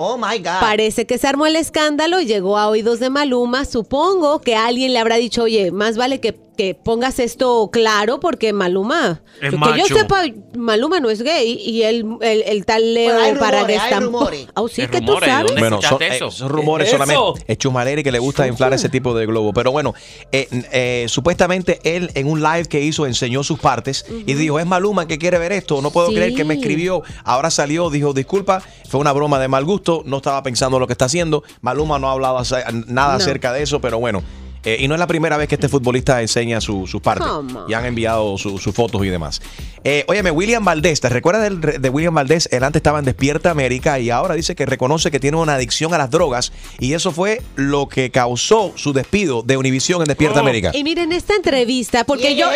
Oh my God. Parece que se armó el escándalo llegó a oídos de Maluma. Supongo que alguien le habrá dicho, oye, más vale que, que pongas esto claro porque Maluma, Es que yo sepa, Maluma no es gay y el, el, el tal Leo Bueno, tampoco. rumores. Ah, [LAUGHS] sí, que tú rumores, sabes. ¿dónde Bueno, son, eh, eso? son rumores ¿Qué es solamente. Es Chumaleri que le gusta inflar ese tipo de globo. Pero bueno, eh, eh, supuestamente él en un live que hizo enseñó sus partes y dijo, es Maluma que quiere ver esto. No puedo Sí. creer que me escribió. Ahora salió, dijo, disculpa, fue una broma de mal gusto. No estaba pensando lo que está haciendo. Maluma no ha hablado nada No. acerca de eso, pero bueno. Eh, y no es la primera vez que este futbolista enseña su- sus partes. Come on. Y han enviado su- sus fotos y demás. Eh, óyeme, William Valdés, ¿te recuerdas del- de William Valdés? Él antes estaba en Despierta América y ahora dice que reconoce que tiene una adicción a las drogas y eso fue lo que causó su despido de Univision en Oh. Despierta América. Y miren esta entrevista, porque ¿Quién yo,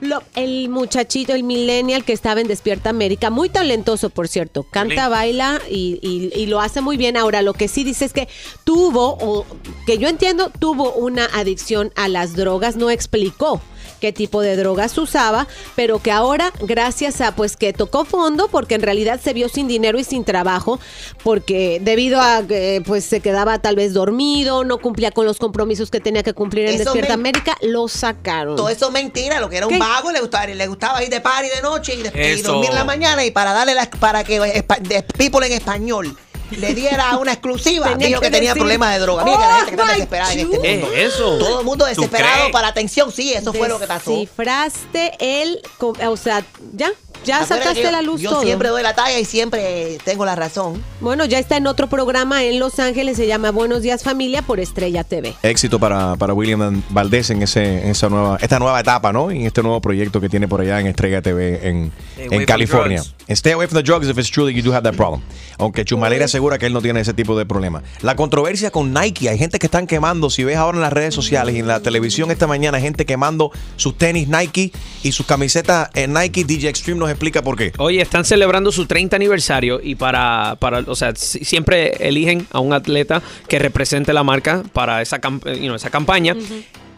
lo- lo- el muchachito, el millennial que estaba en Despierta América, muy talentoso, por cierto, canta, baila y, y- y lo hace muy bien. Ahora, lo que sí dice es que tuvo, o que yo entiendo, tuvo una adicción a las drogas, no explicó qué tipo de drogas usaba, pero que ahora, gracias a pues que tocó fondo, porque en realidad se vio sin dinero y sin trabajo, porque debido a que pues se quedaba tal vez dormido, no cumplía con los compromisos que tenía que cumplir en Eso Despierta América, lo sacaron. Todo eso es mentira, lo que era un vago, le gustaba, le gustaba ir de party de noche y, de- y dormir en la mañana y para darle la, para que de people en español le diera una exclusiva, Tenía dijo que que, tenía decir, problemas de droga. Mira que la gente que está "Oh, desesperada en este ¿Qué mundo. es eso? Todo el mundo ¿Tú desesperado para atención, sí, eso fue lo que pasó. Descifraste el, o sea, ya, ya Acuérdate sacaste la luz Yo todo. siempre doy la talla y siempre tengo la razón. Bueno, ya está en otro programa en Los Ángeles, se llama Buenos Días Familia por Estrella TV. Éxito para, para William Valdés en, ese, en esa nueva, esta nueva etapa, ¿no? Y en este nuevo proyecto que tiene por allá en Estrella TV en, en California. drugs. Stay away from the drugs if it's true that you do have that problem. Aunque Chumalera asegura que él no tiene ese tipo de problema. La controversia con Nike, hay gente que están quemando, si ves ahora en las redes sociales y en la televisión esta mañana, gente quemando sus tenis Nike y sus camisetas en Nike. DJ Extreme nos explica por qué. Oye, están celebrando su 30 aniversario y para, para o sea, si- siempre eligen a un atleta que represente la marca para esa, camp- you know, esa campaña.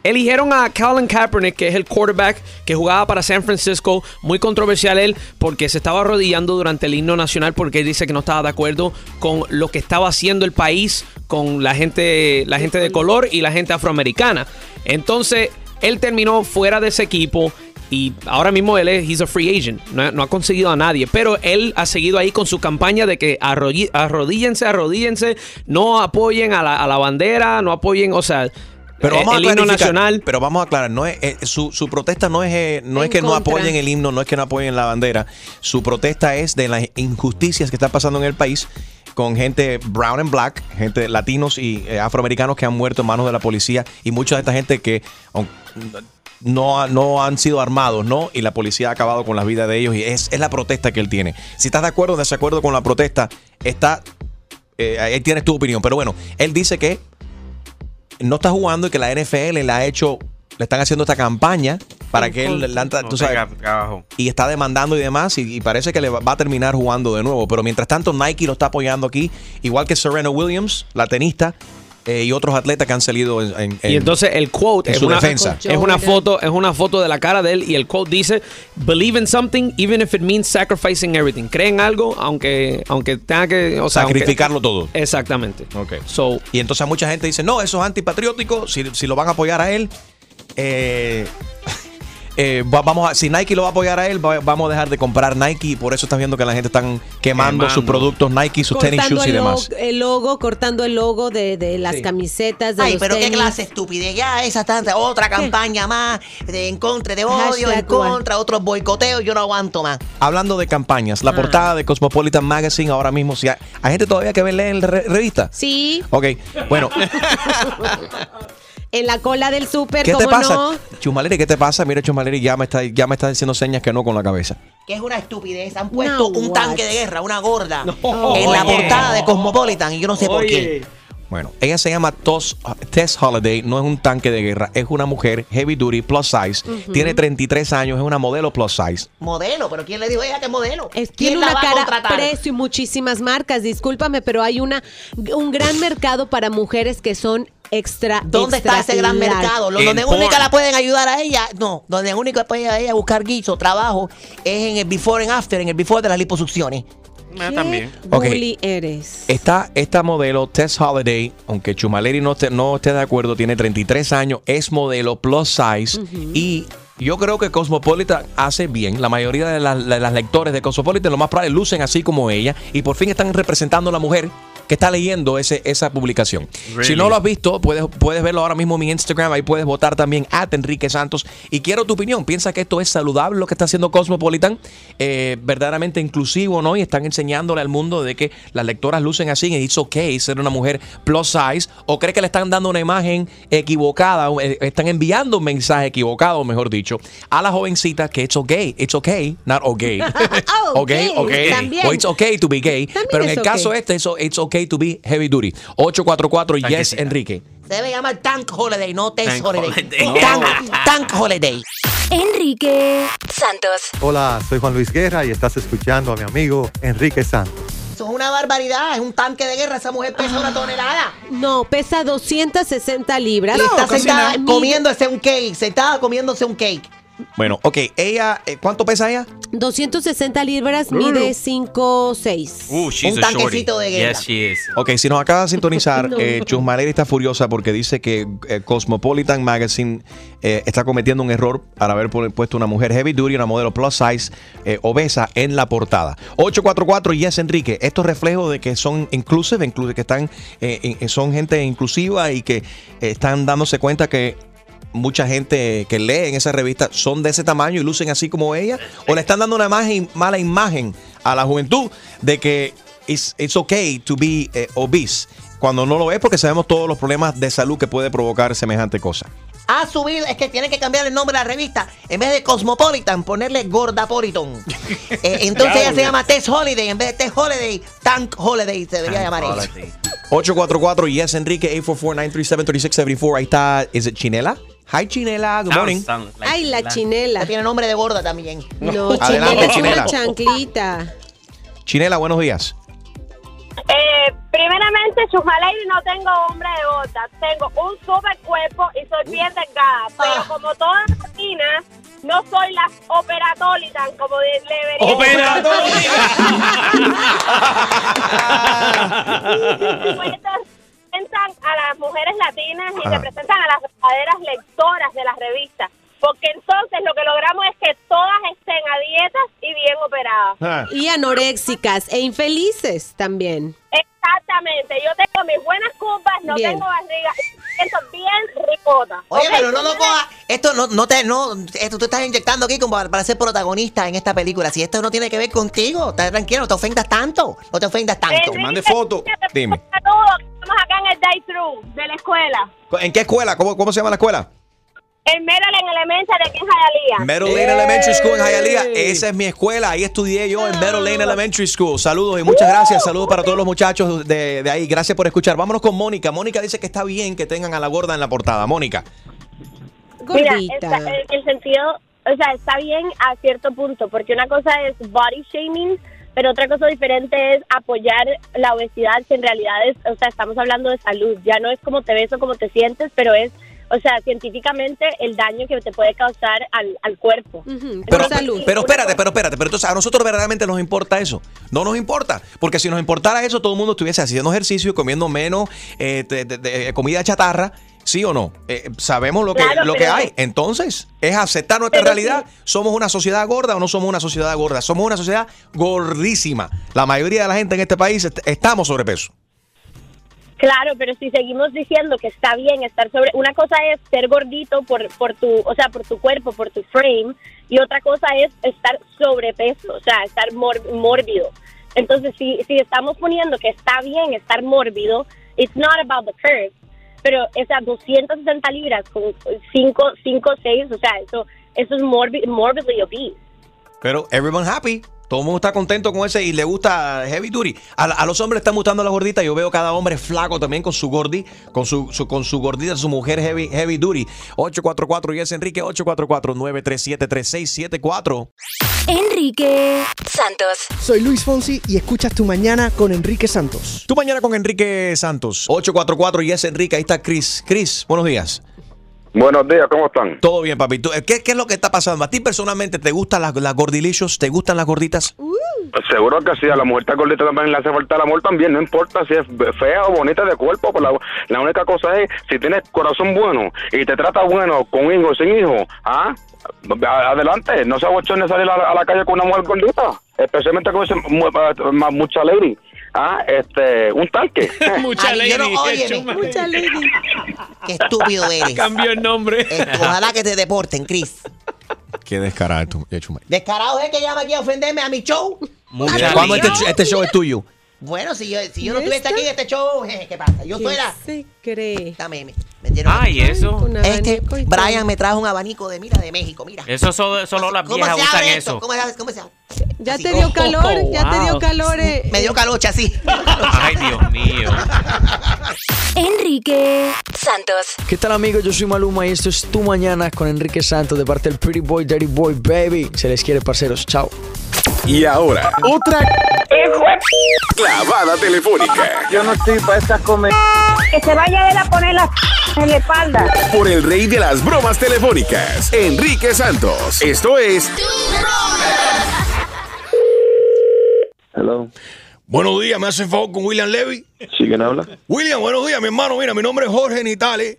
Eligieron a Colin Kaepernick, que es el quarterback que jugaba para San Francisco. Muy controversial él porque se estaba arrodillando durante el himno nacional porque él dice que no estaba de acuerdo con lo que estaba haciendo el país con la gente, la gente de color y la gente afroamericana. Entonces, él terminó fuera de ese equipo. Y ahora mismo él es he's a free agent, no, ha- conseguido a nadie, pero él ha seguido ahí con su campaña de que arrodí- arrodíllense, arrodíllense, no apoyen a la, a la bandera, no apoyen, o sea, Pero eh, vamos a el himno nacional. Pero vamos a aclarar, no es, eh, su, su protesta no es, eh, no es que no apoyen el himno, no es que no apoyen la bandera. Su protesta es de las injusticias que están pasando en el país con gente brown and black, gente latinos y eh, afroamericanos que han muerto en manos de la policía y mucha de esta gente que no, no han sido armados, ¿no? Y la policía ha acabado con las vidas de ellos y es, es la protesta que él tiene. Si estás de acuerdo o desacuerdo con la protesta, está, eh, ahí tienes tu opinión. Pero bueno, él dice que no está jugando y que la NFL le ha hecho, le están haciendo esta campaña para que él, la- tú No sabes, tenga trabajo. y está demandando y demás y, y parece que le va a terminar jugando de nuevo. Pero mientras tanto Nike lo está apoyando aquí, igual que Serena Williams, la tenista, eh, y otros atletas que han salido en, en- Y en- entonces el quote en es su una, defensa. es una foto, es una foto de la cara de él y el quote dice believe in something even if it means sacrificing everything. Cree en algo aunque aunque tenga que o sea, aunque- sacrificarlo todo. Exactamente. Ok. So, Y entonces mucha gente dice, no, eso es antipatriótico, si, si lo van a apoyar a él, eh, eh, va- vamos a, si Nike lo va a apoyar a él, va- vamos a dejar de comprar Nike y por eso estás viendo que la gente están quemando, Quemando. sus productos Nike, sus tenis Cortando shoes y demás. logo, el logo, cortando el logo de, de las Sí. camisetas, de Ay, los pero qué tenis. clase estupidez. Ya esa tanta, otra campaña más de en contra de odio, Hashtag en contra, otros boicoteos. Yo no aguanto más. Hablando de campañas, la Ah. portada de Cosmopolitan Magazine ahora mismo, si hay, hay gente todavía que ve leer la re- revista. Sí. Ok, bueno, [LAUGHS] en la cola del súper, ¿Qué te ¿cómo pasa? no? Chumaleri, ¿qué te pasa? Mira, Chumaleri ya me está, ya me está diciendo señas que no con la cabeza. Que es una estupidez. Han puesto No, un what? tanque de guerra, una gorda, en la Oye. portada de Cosmopolitan y yo no sé por qué. Bueno, ella se llama Tos- Tess Holiday, no es un tanque de guerra, es una mujer heavy duty, plus size, Ujú. tiene 33 años, es una modelo plus size. Modelo, pero ¿quién le dijo a ella que es modelo? Es, ¿Quién tiene la una va a cara, precio y muchísimas marcas. Discúlpame, pero hay una un gran mercado para mujeres que son extra. ¿Dónde extra está ese gran large. mercado? Lo- donde única la pueden ayudar a ella, no, donde único puede a ella buscar guiso, trabajo, es en el before and after, en el before de las liposucciones. ¿Qué Ok. bully eres? Esta, esta modelo, Tess Holiday, aunque Chumaleri no esté, no esté de acuerdo, tiene 33 años, es modelo plus size y yo creo que Cosmopolitan hace bien. La mayoría de, las- de las lectores de Cosmopolitan lo más probable lucen así como ella y por fin están representando a la mujer que está leyendo ese, esa publicación. Really? Si no lo has visto, puedes, puedes verlo ahora mismo en mi Instagram. Ahí puedes votar también a Enrique Santos. Y quiero tu opinión. ¿Piensa que esto es saludable lo que está haciendo Cosmopolitan? Eh, ¿Verdaderamente inclusivo, no? Y están enseñándole al mundo de que las lectoras lucen así y it's okay ser una mujer plus size. ¿O cree que le están dando una imagen equivocada? o, eh, Están enviando un mensaje equivocado, mejor dicho, a la jovencita que it's okay. It's okay, not okay. [LAUGHS] [LAUGHS] okay, ok, okay. también. O it's okay to be gay. Pero en el caso ok. este, it's okay to be heavy duty. 844 Yes, Enrique. Se debe llamar Tank Holiday, no Tank Holiday. Holiday. Tank, Tank Holiday. Enrique Santos. Hola, soy Juan Luis Guerra y estás escuchando a mi amigo Enrique Santos. Eso es una barbaridad, es un tanque de guerra. Esa mujer pesa una tonelada. No, pesa 260 libras. Y está sentada comiéndose un cake, sentada comiéndose un cake. Bueno, ok, ella, eh, ¿cuánto pesa ella? 260 libras, mide 5'6". Ooh, she's Un a shorty. tanquecito de guerra. Yes, she is. Ok, si nos acaba de sintonizar, [LAUGHS] No. eh, Chusmaleri está furiosa porque dice que eh, Cosmopolitan Magazine eh, está cometiendo un error al haber pu- puesto una mujer heavy duty, una modelo plus size, eh, obesa en la portada. 844 Yes Enrique, esto es reflejo de que son inclusive, inclu- que están, eh, son gente inclusiva y que eh, están dándose cuenta que mucha gente que lee en esa revista son de ese tamaño y lucen así como ella, o le están dando una imagen, mala imagen a la juventud de que it's, it's okay to be eh, obese, cuando no lo es porque sabemos todos los problemas de salud que puede provocar semejante cosa. Ha subido, es que tiene que cambiar el nombre de la revista. En vez de Cosmopolitan, ponerle Gordapolitan. Eh, [LAUGHS] entonces ella se llama Tess Holiday. En vez de Tess Holiday, Tank Holiday se debería llamar ella. 844 Yes Enrique 844-937-3674. Ahí está, ¿es it Chinela? Hi Chinela, good morning. Ay, la chinela. Tiene nombre de gorda también. No, Adelante, chinela es Chinela. una chanclita. Chinela, buenos días. Eh, primeramente, Chumaleri no tengo hombre de bota. Tengo un super cuerpo y soy bien delgada. Pero como todas las latinas, no soy la operatólitan como de- debería. Representan a las mujeres latinas y Ajá. representan a las verdaderas lectoras de las revistas. Porque entonces lo que logramos es que todas estén a dietas y bien operadas. Y anoréxicas e infelices también. Exactamente, yo tengo mis buenas curvas, no Bien. tengo barriga, siento bien ricota. Oye, Ok, pero no lo tú coja. Esto no, no te, no, esto tú estás inyectando aquí como para, para ser protagonista en esta película. Si esto no tiene que ver contigo, estás tranquilo, no te ofendas tanto. No te ofendas tanto. Mande foto. Dime. Saludos, estamos acá en el drive-thru de la escuela. ¿En qué escuela? ¿Cómo, cómo se llama la escuela? El Maryland Elementary aquí en Hialeah. Meadow Lane Elementary School en Hialeah. Esa es mi escuela. Ahí estudié yo en Meadow Lane Elementary School. Saludos y muchas gracias. Saludos para todos los muchachos de, de ahí. Gracias por escuchar. Vámonos con Mónica. Mónica dice que está bien que tengan a la gorda en la portada. Mónica. Mira, está- en el sentido, o sea, está bien a cierto punto, porque una cosa es body shaming, pero otra cosa diferente es apoyar la obesidad, que en realidad es, o sea, estamos hablando de salud, ya no es como te ves o como te sientes, pero es, o sea, científicamente el daño que te puede causar al, al cuerpo. Pero, pero espérate, pero espérate. Pero entonces a nosotros verdaderamente nos importa eso. No nos importa. Porque si nos importara eso, todo el mundo estuviese haciendo ejercicio, comiendo menos eh, de- de- de- comida chatarra. ¿Sí o no? Eh, sabemos lo que, Claro, lo que hay. Entonces, es aceptar nuestra realidad. ¿Somos una sociedad gorda o no somos una sociedad gorda? Somos una sociedad gordísima. La mayoría de la gente en este país est- estamos sobrepeso. Claro, pero si seguimos diciendo que está bien estar sobre, una cosa es ser gordito por por tu, o sea, por tu cuerpo, por tu frame, y otra cosa es estar sobrepeso, o sea, estar mor- mórbido. Entonces, si si estamos poniendo que está bien estar mórbido, it's not about the curve. pero sea, 260 libras con 5, 5, 6, o sea, eso, eso es morbi- morbidly obese. Pero everyone happy. Todo el mundo está contento con ese y le gusta heavy duty. A, a los hombres están gustando las gorditas. Yo veo cada hombre flaco también con su gordi, con su, su- con su gordita, su mujer heavy, heavy duty. 844 y es Enrique 844-937-3674. Enrique Santos. Soy Luis Fonsi y escuchas Tu Mañana con Enrique Santos. Tu mañana con Enrique Santos. 844 y es Enrique. Ahí está Chris. Chris, buenos días. Buenos días, ¿cómo están? Todo bien, papi. ¿Tú- ¿Qué, qué es lo que está pasando? ¿A ti personalmente te gustan las, las? ¿Te gustan las gorditas? Pues seguro que sí, a la mujer está gordita también le hace falta el amor también, no importa si es fea o bonita de cuerpo, pues la, la única cosa es si tienes corazón bueno y te trata bueno con hijo o sin hijo, ¿ah? Adelante, no se abochone salir a la, a la calle con una mujer gordita, especialmente con ese, ma- mucha lady, ¿ah? Este, un tanque. [LAUGHS] Mucha Ay, yo no- lady, óyeme. Mucha lady. Qué estúpido eres. Cambió el nombre. Esto, ojalá que te deporten, Chris. Qué descarado eh. Descarado es que llama aquí a ofenderme a mi show. Mucha ¿Cuándo este, este show es tuyo? Bueno, si yo, si yo no ¿Y estuviese aquí en este show, [LAUGHS] jeje, ¿qué pasa? Yo ¿Qué fuera. se cree? Dame, me, me dieron- Ay, eso. Este. Brian me trajo un abanico de, mira, de México, mira. Eso solo, solo las ¿Cómo viejas se usan abre eso. esto? ¿Cómo se abre? ¿Cómo se abre? Ya Así. te dio Oh, calor, ya te dio wow. calor. eh, Me dio calocha, así. Ay, Dios mío. Enrique Santos. ¿Qué tal amigos? Yo soy Maluma y esto es Tu Mañana con Enrique Santos de parte del Pretty Boy, Dirty Boy, Baby. Se les quiere, parceros. Chao. Y ahora, otra clavada telefónica Yo no estoy para estas comer. Que se vaya él a poner la en la espalda. por el rey de las bromas telefónicas, Enrique Santos. Esto es Hello. Buenos días, ¿me hace favor con William Levy? ¿Sí quién habla? William, buenos días, mi hermano. Mira, mi nombre es Jorge Nitales.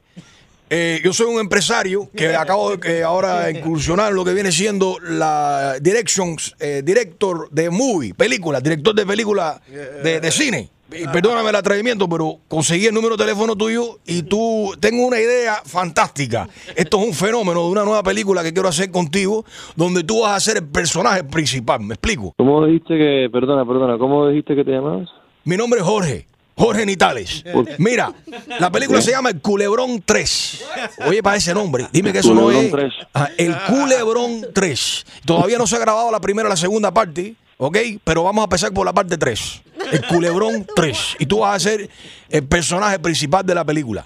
Eh, yo soy un empresario que [LAUGHS] acabo de que ahora [LAUGHS] incursionar en lo que viene siendo la directions, eh, director de movie, película, director de película de, de cine. Y perdóname el atrevimiento, pero conseguí el número de teléfono tuyo y tú tengo una idea fantástica. Esto es un fenómeno de una nueva película que quiero hacer contigo, donde tú vas a ser el personaje principal. ¿Me explico? ¿Cómo dijiste que, perdona, perdona, cómo dijiste que te llamabas? Mi nombre es Jorge. Jorge Nitales. Mira, la película se llama El Culebrón 3. Oye, para ese nombre. Dime que eso no es. 3. Ah, el Culebrón 3. Todavía no se ha grabado la primera o la segunda parte, ¿ok? Pero vamos a empezar por la parte 3. El Culebrón 3. Y tú vas a ser el personaje principal de la película.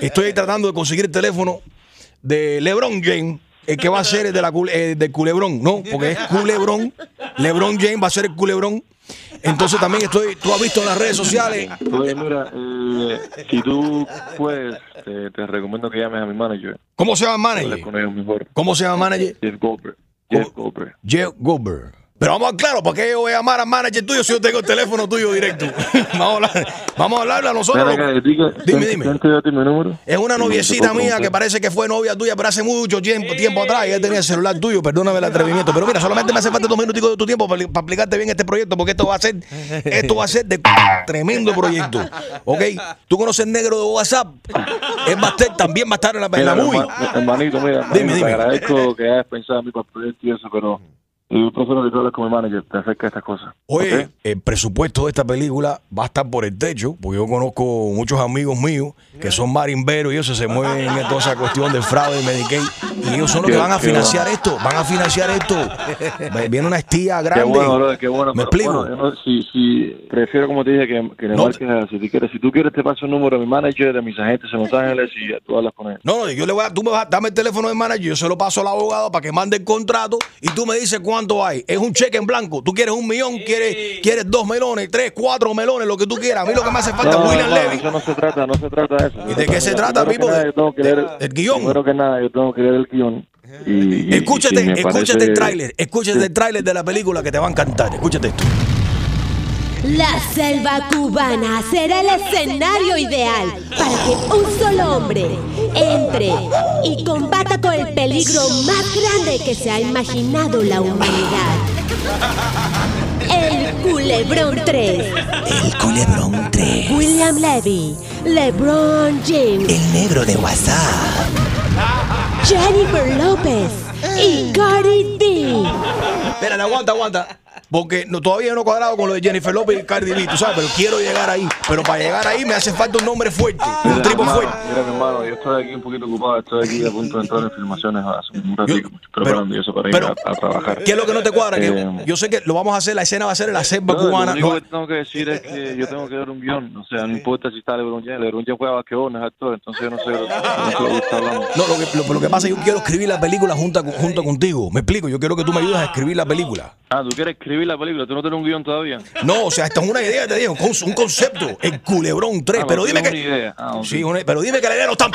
Estoy tratando de conseguir el teléfono de LeBron James. El que va a ser el de la, eh, del culebrón, ¿no? Porque es culebrón. LeBron James va a ser el culebrón. Entonces también estoy, tú has visto en las redes sociales Oye, mira, eh, si tú puedes, te, te recomiendo que llames a mi manager. ¿Cómo se llama el manager? con ellos mejor. ¿Cómo se llama el manager? Jeff Goldberg. Jeff Goldberg. Jeff Goldberg. Pero vamos a claro, ¿por qué yo voy a llamar al manager tuyo si yo tengo el teléfono tuyo directo? [LAUGHS] vamos, a hablar, vamos a hablarle a nosotros. Dime, Dime, dime. ¿quién te dio a ti mi número? Es una noviecita mía que parece que fue novia tuya, pero hace mucho tiempo, tiempo atrás. Y él tenía el celular tuyo, perdóname el atrevimiento. Pero mira, solamente me hace falta dos minuticos de tu tiempo para, para explicarte bien este proyecto, porque esto va a ser, esto va a ser de tremendo proyecto. ¿Ok? ¿Tú conoces el negro de WhatsApp? Estar, también va a estar en la, en la movie. herma- hermanito, mira, Dime, dime. te agradezco que hayas pensado en mí para el proyecto y eso, pero yo prefiero que tú hables con mi manager te acerca de estas cosas. Oye, el presupuesto de esta película va a estar por el techo, porque yo conozco muchos amigos míos que son marimberos y ellos se mueven en toda esa cuestión del fraude y Medicaid. Y ellos son los que van a financiar esto, van a financiar esto. Viene una estía Qué grande. bueno, brother, qué bueno. ¿Me explico? bueno, yo no- si, si, prefiero, como te dije, que, que le No marques a- si, tú quieres, si tú quieres, te paso el número de mi manager, de mis agentes en Los Ángeles y tú hablas con él. No, no, yo le voy a, tú me vas a dame el teléfono del manager, yo se lo paso al abogado para que mande el contrato y tú me dices cuánto hay. Es un cheque en blanco. Tú quieres un millón, quieres, quieres dos melones, tres, cuatro melones, lo que tú quieras. A mí lo que me hace falta es No, William no, Levy. Eso no se trata, no se trata de eso. ¿Y de qué se trata, Pipo? nada, yo tengo que leer el guion. Primero que nada, yo tengo que leer el guion. Y, y- Escúchate, y escúchate parece- el tráiler, escúchate el tráiler de la película que te va a encantar. Escúchate esto. La selva cubana será el escenario ideal para que un solo hombre entre y combata con el peligro más grande que se ha imaginado la humanidad. El Culebrón 3. El culebrón 3. William Levy, LeBron James, El negro de WhatsApp. Jennifer López y Cardi B. Espérate, aguanta, aguanta. Porque no, todavía no he cuadrado con lo de Jennifer López y Cardi B, tú sabes, pero quiero llegar ahí. Pero para llegar ahí me hace falta un nombre fuerte, un Mira, tipo hermano, fuerte. mira, mi hermano, yo estoy aquí un poquito ocupado, estoy aquí a punto de entrar en filmaciones hace un ratito, preparando y eso para ir pero- a, a trabajar. ¿Qué es lo que no te cuadra? Que Eh, yo sé que lo vamos a hacer, la escena va a ser en la selva no, cubana. Lo único No, que tengo que decir es que yo tengo que ver un guion, o sea, no importa si está LeBron James, LeBron James juega basquetbol, no es actor, entonces yo no sé, no sé lo que está hablando. no, lo, que, lo, lo que pasa es que yo quiero escribir la película junto, junto contigo. Me explico, yo quiero que tú me ayudes a escribir la película. Ah, ¿tú quieres escribir la película? ¿Tú no tienes un guion todavía? No, o sea, esta es una idea, te digo, con- un concepto, el culebrón 3, Ah, pero dime que... una idea. Ah. Sí, una- pero dime que la idea no está...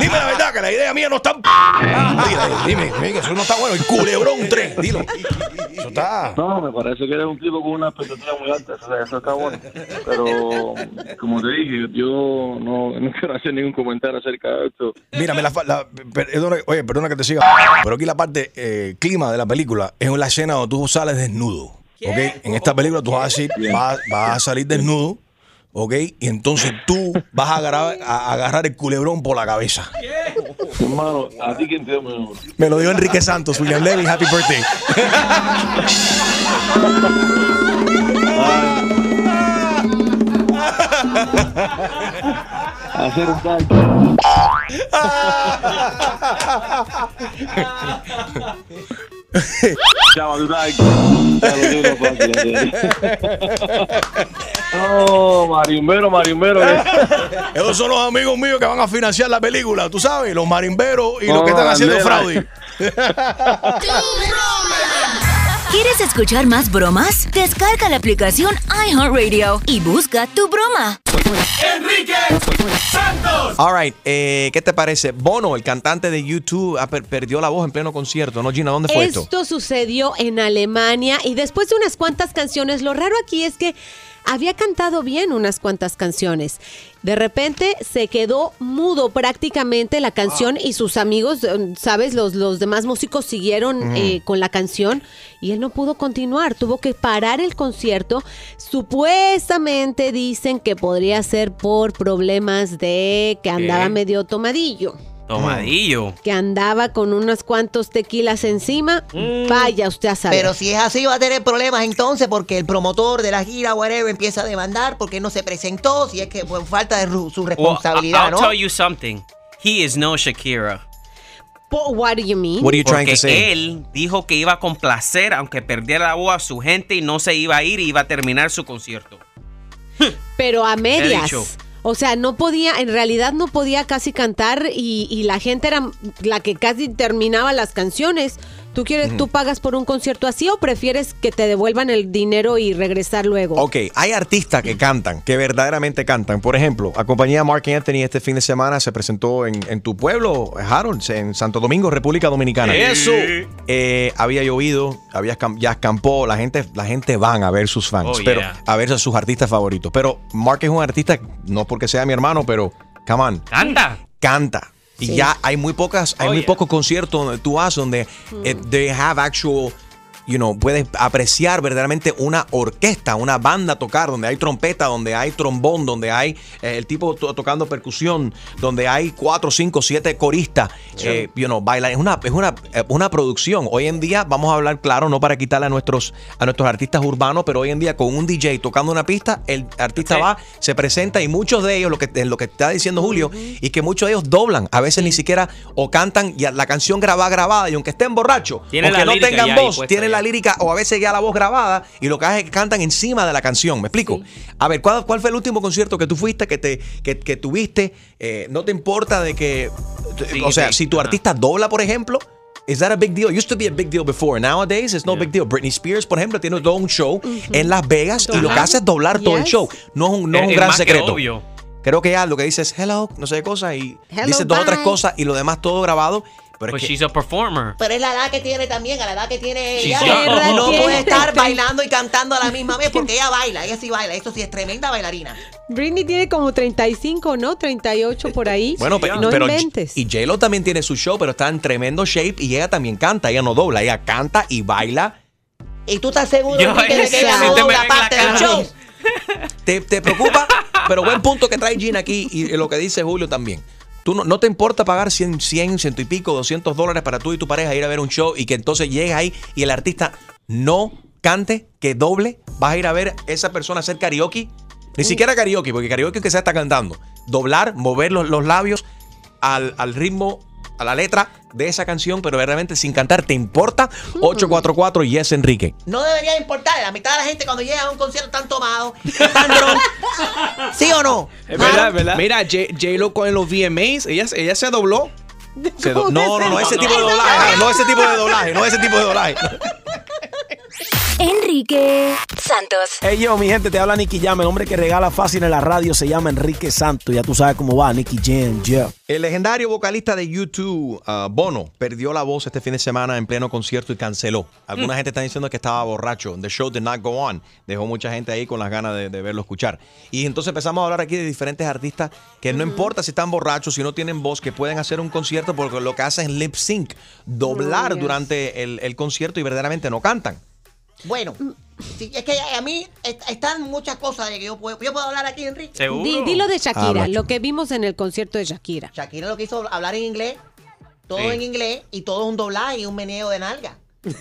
Dime la verdad, que la idea mía no está... Dime, dime, dime que eso no está bueno, el culebrón 3, dilo. Eso está... No, me parece que eres un tipo con una expectativa muy alta, eso está bueno. Pero, como te dije, yo no, no quiero hacer ningún comentario acerca de esto. Mira, me la, la- perdona, oye, perdona que te siga, pero aquí la parte eh, clima de la película es la escena donde tú sales desnudo. ¿Ok? En esta película tú vas a, decir, vas, vas a salir desnudo, ¿ok? Y entonces tú vas a agarrar, a agarrar el culebrón por la cabeza. Hermano, ¿a ti quién te dio mejor? Me lo dijo Enrique Santos, William Levy, happy birthday. Hacer un tanque. [LAUGHS] Chava, tú estás aquí. Ya lo digo, fácil. No, [LAUGHS] marimbero, marimbero. [LAUGHS] Esos son los amigos míos que van a financiar la película, tú sabes, los marimberos y los que están haciendo bandera. fraude. [LAUGHS] ¿Quieres escuchar más bromas? Descarga la aplicación iHeartRadio y busca tu broma. Enrique Santos. All right, eh, ¿qué te parece? Bono, el cantante de YouTube, perdió la voz en pleno concierto, ¿no, Gina? ¿Dónde fue esto? Esto sucedió en Alemania y después de unas cuantas canciones, lo raro aquí es que había cantado bien unas cuantas canciones. De repente se quedó mudo prácticamente la canción y sus amigos, eh, sabes, los, los demás músicos siguieron Mm. eh, con la canción y él no pudo continuar, tuvo que parar el concierto. Supuestamente dicen que podría ser por problemas de que andaba medio tomadillo Tomadillo. que andaba con unos cuantos tequilas encima, Mm. vaya usted a saber. Pero si es así, va a tener problemas entonces porque el promotor de la gira, whatever, empieza a demandar porque no se presentó, si es que fue falta de su Well, responsabilidad, I'll ¿no? tell you something. He is no Shakira. What do you mean? What are you trying Porque to say? él dijo que iba a complacer, aunque perdiera la voz a su gente y no se iba a ir y iba a terminar su concierto. Pero a medias. O sea, no podía, en realidad no podía casi cantar y, y la gente era la que casi terminaba las canciones. ¿Tú quieres, tú pagas por un concierto así o prefieres que te devuelvan el dinero y regresar luego? Ok, hay artistas que cantan, que verdaderamente cantan. Por ejemplo, la compañía Mark Anthony este fin de semana se presentó en, en tu pueblo, Harold, en Santo Domingo, República Dominicana. Eso. Eh, había llovido, había ya escampó, la gente, la gente van a ver sus fans, Oh, pero yeah. a ver a sus artistas favoritos. Pero Mark es un artista, no porque sea mi hermano, pero come on, Canta. canta. Y Sí. ya hay muy pocas, hay Oh, muy yeah. pocos conciertos donde tú vas donde eh, they have actual, you know, puedes apreciar verdaderamente una orquesta, una banda tocar, donde hay trompeta, donde hay trombón, donde hay eh, el tipo to- tocando percusión, donde hay cuatro, cinco, siete coristas, eh, you know, baila. Es una, es una, eh, una producción. Hoy en día, vamos a hablar claro, no para quitarle a nuestros, a nuestros artistas urbanos, pero hoy en día con un DJ tocando una pista, el artista va, se presenta y muchos de ellos, lo que, lo que está diciendo Julio, y que muchos de ellos doblan. A veces ni siquiera o cantan ya la canción grabada, grabada, y aunque estén borrachos, aunque no tengan voz, tienen. La lírica o a veces ya la voz grabada y lo que hacen es que cantan encima de la canción. ¿Me explico? A ver, ¿cuál, cuál fue el último concierto que tú fuiste, que te que, que tuviste? Eh, no te importa de que. Sí, o sea, sí. si tu artista dobla, por ejemplo. Is that a big deal? Used to be a big deal before. Nowadays, it's no big deal. Britney Spears, por ejemplo, tiene todo un show en Las Vegas y lo que hace es doblar todo el show. No es un, no es Es- un gran más que secreto. obvio. Creo que ya lo que dice es hello, no sé qué cosa, y Hello, dice dos o tres cosas y lo demás todo grabado. Pero Pues es que, she's a performer. Pero es la edad que tiene también, a la edad que tiene She's ella. young. No puede estar bailando y cantando a la misma vez porque [LAUGHS] ella baila, ella sí baila. Esto sí es tremenda bailarina. Britney tiene como 35, ¿no? 38 por ahí. Bueno, pe- no pero inventes. y J-Lo también tiene su show, pero está en tremendo shape y ella también canta, ella no dobla, ella canta y baila. ¿Y tú estás seguro Yo, de que ella no dobla parte del show? ¿Te, te preocupa? pero buen punto que trae Gina aquí y lo que dice Julio también. Tú no, no te importa pagar 100, 100, ciento y pico, 200 dólares para tú y tu pareja ir a ver un show y que entonces llegues ahí y el artista no cante, que doble, vas a ir a ver esa persona hacer karaoke. Ni siquiera karaoke, porque karaoke es que se está cantando. Doblar, mover los, los labios al, al ritmo, a la letra de esa canción, pero verdaderamente sin cantar. ¿Te importa? 844 Yes Enrique. No debería importar. La mitad de la gente cuando llega a un concierto están tomados, [LAUGHS] están drunk. ¿Sí o no? Es verdad, es verdad. Mira, J- J-Lo con los VMAs, ella, ella se dobló. [LAUGHS] Se do- no, no, no, ese tipo de doblaje. No ese tipo de doblaje, no ese tipo de doblaje. Enrique Santos. Hey yo, mi gente, te habla Nicky Jam. El hombre que regala fácil en la radio se llama Enrique Santos. Ya tú sabes cómo va, Nicky Jam, yeah. El legendario vocalista de YouTube, uh, Bono, perdió la voz este fin de semana en pleno concierto y canceló. Alguna Mm. gente está diciendo que estaba borracho. The show did not go on. Dejó mucha gente ahí con las ganas de, de verlo escuchar. Y entonces empezamos a hablar aquí de diferentes artistas que no importa si están borrachos, si no tienen voz, que pueden hacer un concierto porque lo que hacen es lip sync, doblar Oh, yes. durante el, el concierto y verdaderamente no cantan. Bueno, sí, es que a mí est- están muchas cosas de que yo puedo, yo puedo hablar aquí, Enrique. Di- dilo de Shakira, Habla. lo que vimos en el concierto de Shakira. Shakira lo que hizo hablar en inglés, todo Sí. en inglés y todo un doblaje y un meneo de nalga.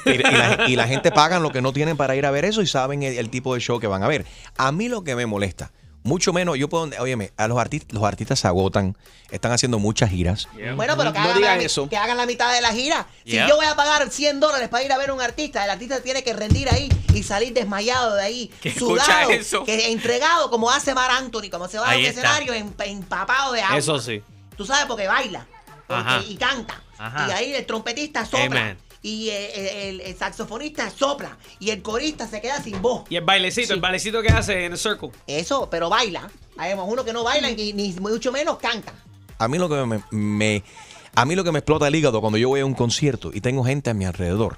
Y, y la, y la gente pagan lo que no tienen para ir a ver eso y saben el, el tipo de show que van a ver. A mí lo que me molesta, mucho menos, yo puedo, óyeme, a los artistas, los artistas se agotan, están haciendo muchas giras. Bueno, pero que, No hagan digan la, eso. que hagan la mitad de la gira. Si yo voy a pagar 100 dólares para ir a ver a un artista, el artista tiene que rendir ahí y salir desmayado de ahí, ¿Qué sudado, escucha eso? que entregado como hace Mar Anthony, como se va a Ahí un está. escenario em- empapado de agua. Eso sí. Tú sabes porque baila porque- y canta. Ajá. Y ahí el trompetista sopla. Amen. Y eh, el, el saxofonista sopla. Y el corista se queda sin voz. Y el bailecito, el bailecito que hace en el circle. Eso, pero baila. Hay uno que no baila y ni mucho menos canta. A mí lo que me, me- a mí lo que me explota el hígado cuando yo voy a un concierto y tengo gente a mi alrededor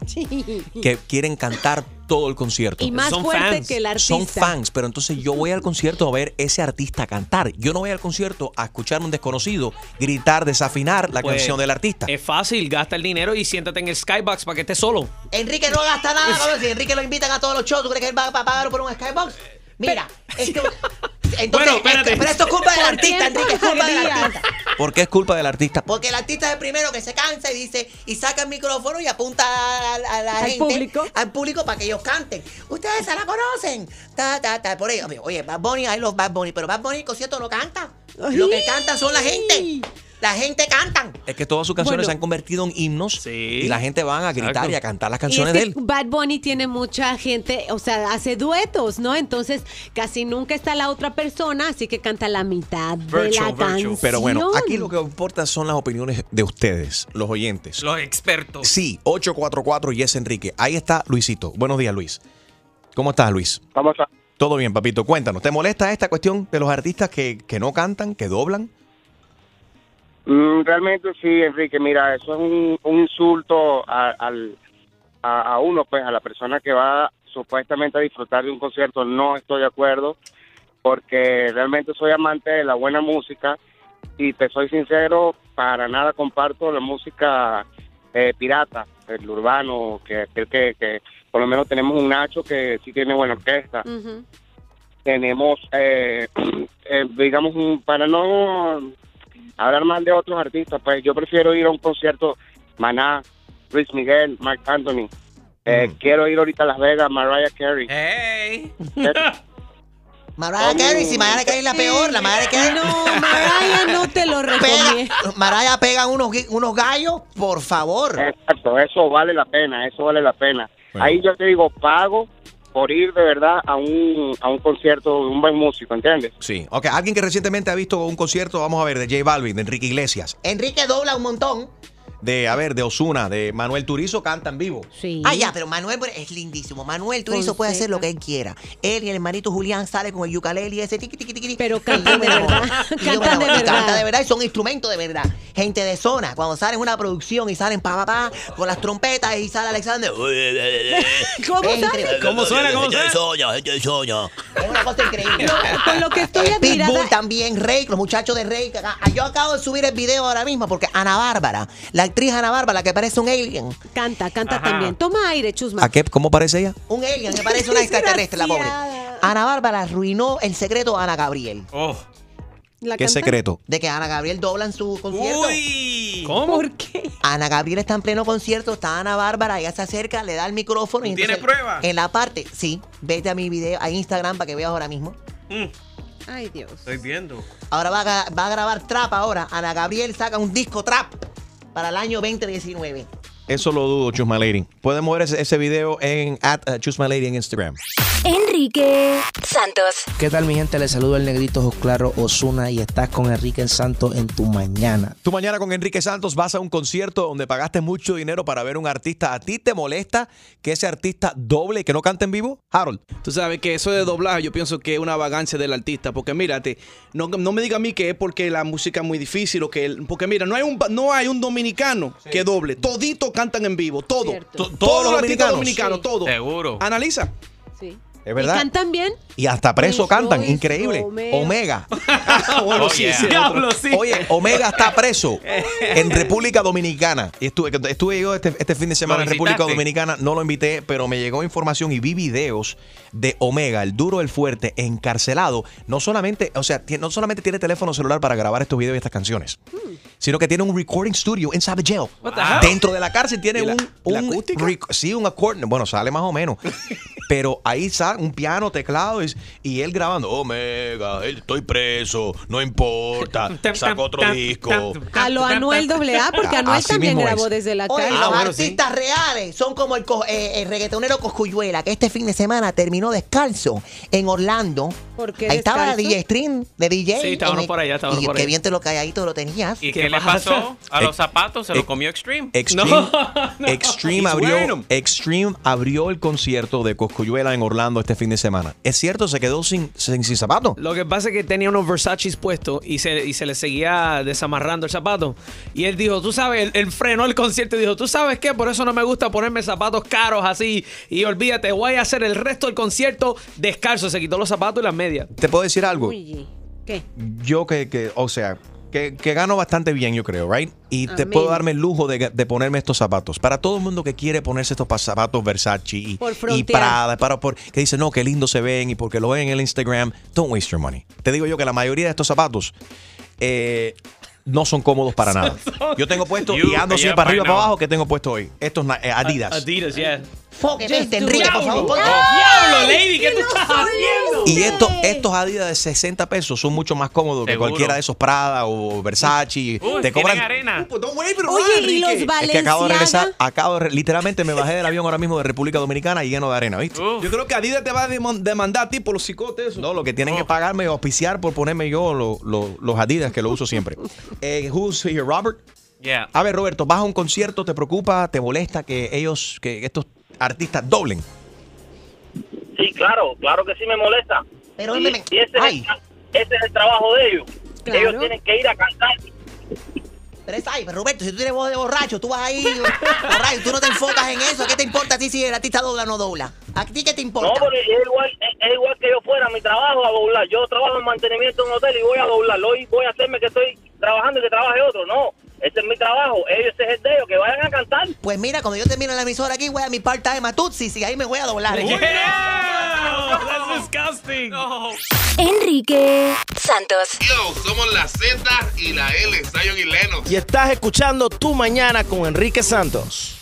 que quieren cantar todo el concierto. Y más Son fuerte fans. que el artista. Son fans, pero entonces yo voy al concierto a ver ese artista cantar. Yo no voy al concierto a escuchar a un desconocido gritar, desafinar la Pues, canción del artista. Es fácil, gasta el dinero y siéntate en el skybox para que estés solo. Enrique no gasta nada, [LAUGHS] cabrón. Si Enrique lo invitan a todos los shows, ¿tú crees que él va a pagar por un skybox? Mira, es que- [LAUGHS] entonces, Bueno, espérate. esto- pero esto es culpa del ¿Por artista, Enrique, es culpa del artista. ¿Por qué es culpa del artista? Porque el artista es el primero que se cansa y dice, y saca el micrófono y apunta a, a la Al gente, público. al público para que ellos canten. Ustedes se la conocen. Ta, ta, ta. Por ello, oye, Bad Bunny, I love Bad Bunny, pero Bad Bunny, el concierto no canta. Lo que cantan son la gente. La gente cantan. Es que todas sus canciones Bueno. se han convertido en himnos y la gente va a gritar Exacto. y a cantar las Y canciones es de él. Bad Bunny tiene mucha gente, o sea, hace duetos, ¿no? Entonces casi nunca está la otra persona, así que canta la mitad de la canción. Pero bueno, aquí lo que importa son las opiniones de ustedes, los oyentes. Los expertos. Sí, 844 Yes Enrique. Ahí está Luisito. Buenos días, Luis. ¿Cómo estás, Luis? ¿Cómo estás? Todo bien, papito. Cuéntanos, ¿te molesta esta cuestión de los artistas que, que no cantan, que doblan? Mm, realmente sí, Enrique, mira, eso es un, un insulto a, al, a, a uno, pues, a la persona que va supuestamente a disfrutar de un concierto. No estoy de acuerdo, porque realmente soy amante de la buena música y te soy sincero, para nada comparto la música eh, pirata, el urbano, que, que, que, que por lo menos tenemos un Nacho que sí tiene buena orquesta tenemos, eh, [CLEARS THROAT] eh, digamos, un- para no hablar mal de otros artistas, pues yo prefiero ir a un concierto Maná, Luis Miguel, Mark Anthony. Eh, Quiero ir ahorita a Las Vegas, Mariah Carey. Hey. [LAUGHS] Mariah Carey, si Mariah Carey es la peor, la Mariah Carey. No, Mariah no te lo recomiendo. Pega, Mariah pega unos, unos gallos, por favor. Exacto, eso vale la pena, eso vale la pena. Ahí yo te digo, pago por ir de verdad a un, a un concierto de un buen músico, ¿entiendes? Sí. Ok, alguien que recientemente ha visto un concierto, vamos a ver, de J Balvin, de Enrique Iglesias, Enrique dobla un montón. De, a ver, de Osuna, de Manuel Turizo, canta en vivo. Sí. Ah, ya, pero Manuel es lindísimo. Manuel Turizo puede hacer lo que él quiera. Él y el hermanito Julián sale con el ukulele y ese tiqui tiqui tiqui. Pero cantan de verdad. Cantan de verdad. Canta de verdad y son instrumentos de verdad. Gente de zona, cuando salen una producción y salen pa pa pa con las trompetas y sale Alexander. ¿Cómo sale? ¿Cómo suena? ¿Cómo suena? Es una cosa increíble. Con lo que estoy Eh, Pitbull admirada. también, Rey, los muchachos de Rey. acá- Yo acabo de subir el video ahora mismo porque Ana Bárbara, la actriz Ana Bárbara, que parece un alien. Canta, canta Ajá. también. Toma aire, Chusma. ¿A qué? ¿Cómo parece ella? Un alien, que parece una [LAUGHS] extraterrestre, la pobre. Ana Bárbara arruinó el secreto a Ana Gabriel. Oh. ¿La ¿Qué canta? secreto? De que Ana Gabriel dobla en su concierto. ¿Cómo? ¿Por qué? Ana Gabriel está en pleno concierto, está Ana Bárbara, ella se acerca, le da el micrófono. y ¿Tienes entonces, prueba? En la parte, sí, vete a mi video, a Instagram para que veas ahora mismo. Ay, Dios. Estoy viendo. Ahora va a, va a grabar trap ahora. Ana Gabriel saca un disco trap para el año 2019. Eso lo dudo, Choose My Lady. Pueden mover ese, ese video en at uh, Choose My Lady en Instagram. Enrique Santos. ¿Qué tal mi gente? Les saludo el negrito Ojos Claro Osuna y estás con Enrique Santos en tu mañana. Tú mañana con Enrique Santos vas a un concierto donde pagaste mucho dinero para ver un artista. ¿A ti te molesta que ese artista doble y que no cante en vivo? Harold. Tú sabes que eso de doblaje yo pienso que es una vagancia del artista, porque mírate, no, no me diga a mí que es porque la música es muy difícil o que, el- porque mira, no hay un, no hay un dominicano que doble, todito cantan en vivo, todo, todos To- los todos los artistas dominicanos. dominicanos, todo. Seguro. Analiza. Sí. Es ¿Y verdad. cantan bien? Y hasta preso cantan. Increíble. Omega. Omega. [LAUGHS] [LAUGHS] Bueno, Oh, sí, yeah. ese Diablo, sí. Oye, Omega está preso [LAUGHS] en República Dominicana. Y estuve, estuve yo este, este fin de semana en ¿Lo República? Dominicana. No lo invité, pero me llegó información y vi videos de Omega, el duro, el fuerte, encarcelado. No solamente, o sea, no solamente tiene teléfono celular para grabar estos videos y estas canciones, sino que tiene un recording studio inside the jail. Dentro de la cárcel tiene ¿Y la- un, un sí, un acorde. Bueno, sale más o menos. [LAUGHS] Pero ahí sale un piano, teclado y, y él grabando. Omega, estoy preso, no importa. [LAUGHS] Saco otro disco. A lo Anuel AA, porque Anuel Así también grabó es. desde la Oye, calle. los bueno, sí. artistas reales son como el, co- eh, el reggaetonero Coscuyuela, que este fin de semana terminó descalzo en Orlando. ¿Por qué Ahí estaba descalzo? DJ Stream de DJ. Sí, estábamos en el- por allá, estábamos y por qué allá. bien te lo calladito lo tenías. ¿Y ¿Qué qué, le pasó a los zapatos? ¿Se lo comió Extreme? Extreme, No, [LAUGHS] no. Extreme abrió, 'em. Extreme abrió el concierto de Coscuyuela en Orlando este fin de semana. Es cierto, se quedó sin, sin, sin zapatos. Lo que pasa es que tenía unos Versace puestos y se, y se le seguía desamarrando el zapato. Y él dijo, tú sabes, él, él frenó el concierto y dijo, tú sabes qué, por eso no me gusta ponerme zapatos caros así. Y olvídate, voy a hacer el resto del concierto descalzo. Se quitó los zapatos y las ¿Te puedo decir algo? Uy, ¿Qué? Yo que, que o sea, que, que gano bastante bien, yo creo, ¿right? Y te Amén. puedo darme el lujo de, de ponerme estos zapatos. Para todo el mundo que quiere ponerse estos pa- zapatos Versace y, Por y. Prada, para, por, que dice, no, qué lindo se ven y porque lo ven en el Instagram, don't waste your money. Te digo yo que la mayoría de estos zapatos eh, no son cómodos para [LAUGHS] nada. Yo tengo puesto You- y ando siempre para I arriba para abajo que tengo puesto hoy. Estos eh, Adidas. Adidas, yeah. Enrique, it. por favor. ponte- ¡Diablo, lady! ¿Qué tú estás haciendo? Y estos, estos Adidas de 60 pesos son mucho más cómodos que Seguro. cualquiera de esos Prada o Versace. Uy, te cobran arena. Pues it Oye, ¿y los Enrique. Es que acabo de regresar, Balenciaga? acabo de literalmente me bajé del avión ahora mismo de República Dominicana y lleno de arena, ¿viste? Uf. Yo creo que Adidas te va a deman- demandar a ti por los cicotes. eso. No, lo que tienen que pagarme o auspiciar por ponerme yo lo- lo- los Adidas que lo uso siempre. [LAUGHS] Eh, who's here, Robert? Yeah. A ver, Roberto, vas a un concierto, ¿te preocupa, te molesta que ellos, que estos artistas doblen? Sí, claro, claro que sí me molesta. Pero y, me- y ese, es el, ese es el trabajo de ellos. Claro. Ellos tienen que ir a cantar. Pero es, ay, Roberto, si tú tienes voz de borracho, tú vas ahí, [LAUGHS] borracho, tú no te enfocas en eso. ¿Qué te importa a ti si el artista dobla o no dobla? ¿A ti qué te importa? No, porque es igual, es, es igual que yo fuera a mi trabajo a doblar. Yo trabajo en mantenimiento en un hotel y voy a doblar. Hoy voy a hacerme que estoy trabajando y que trabaje otro. No, ese es mi trabajo. Ellos ese es el de ellos, que vayan a cantar. Pues mira, cuando yo termine la emisora aquí, voy a mi part-time a Tutsi y ahí me voy a doblar. That's disgusting. Enrique Santos. Yo, somos la Z y la L, Zion y Lennox. Y estás escuchando Tu Mañana con Enrique Santos.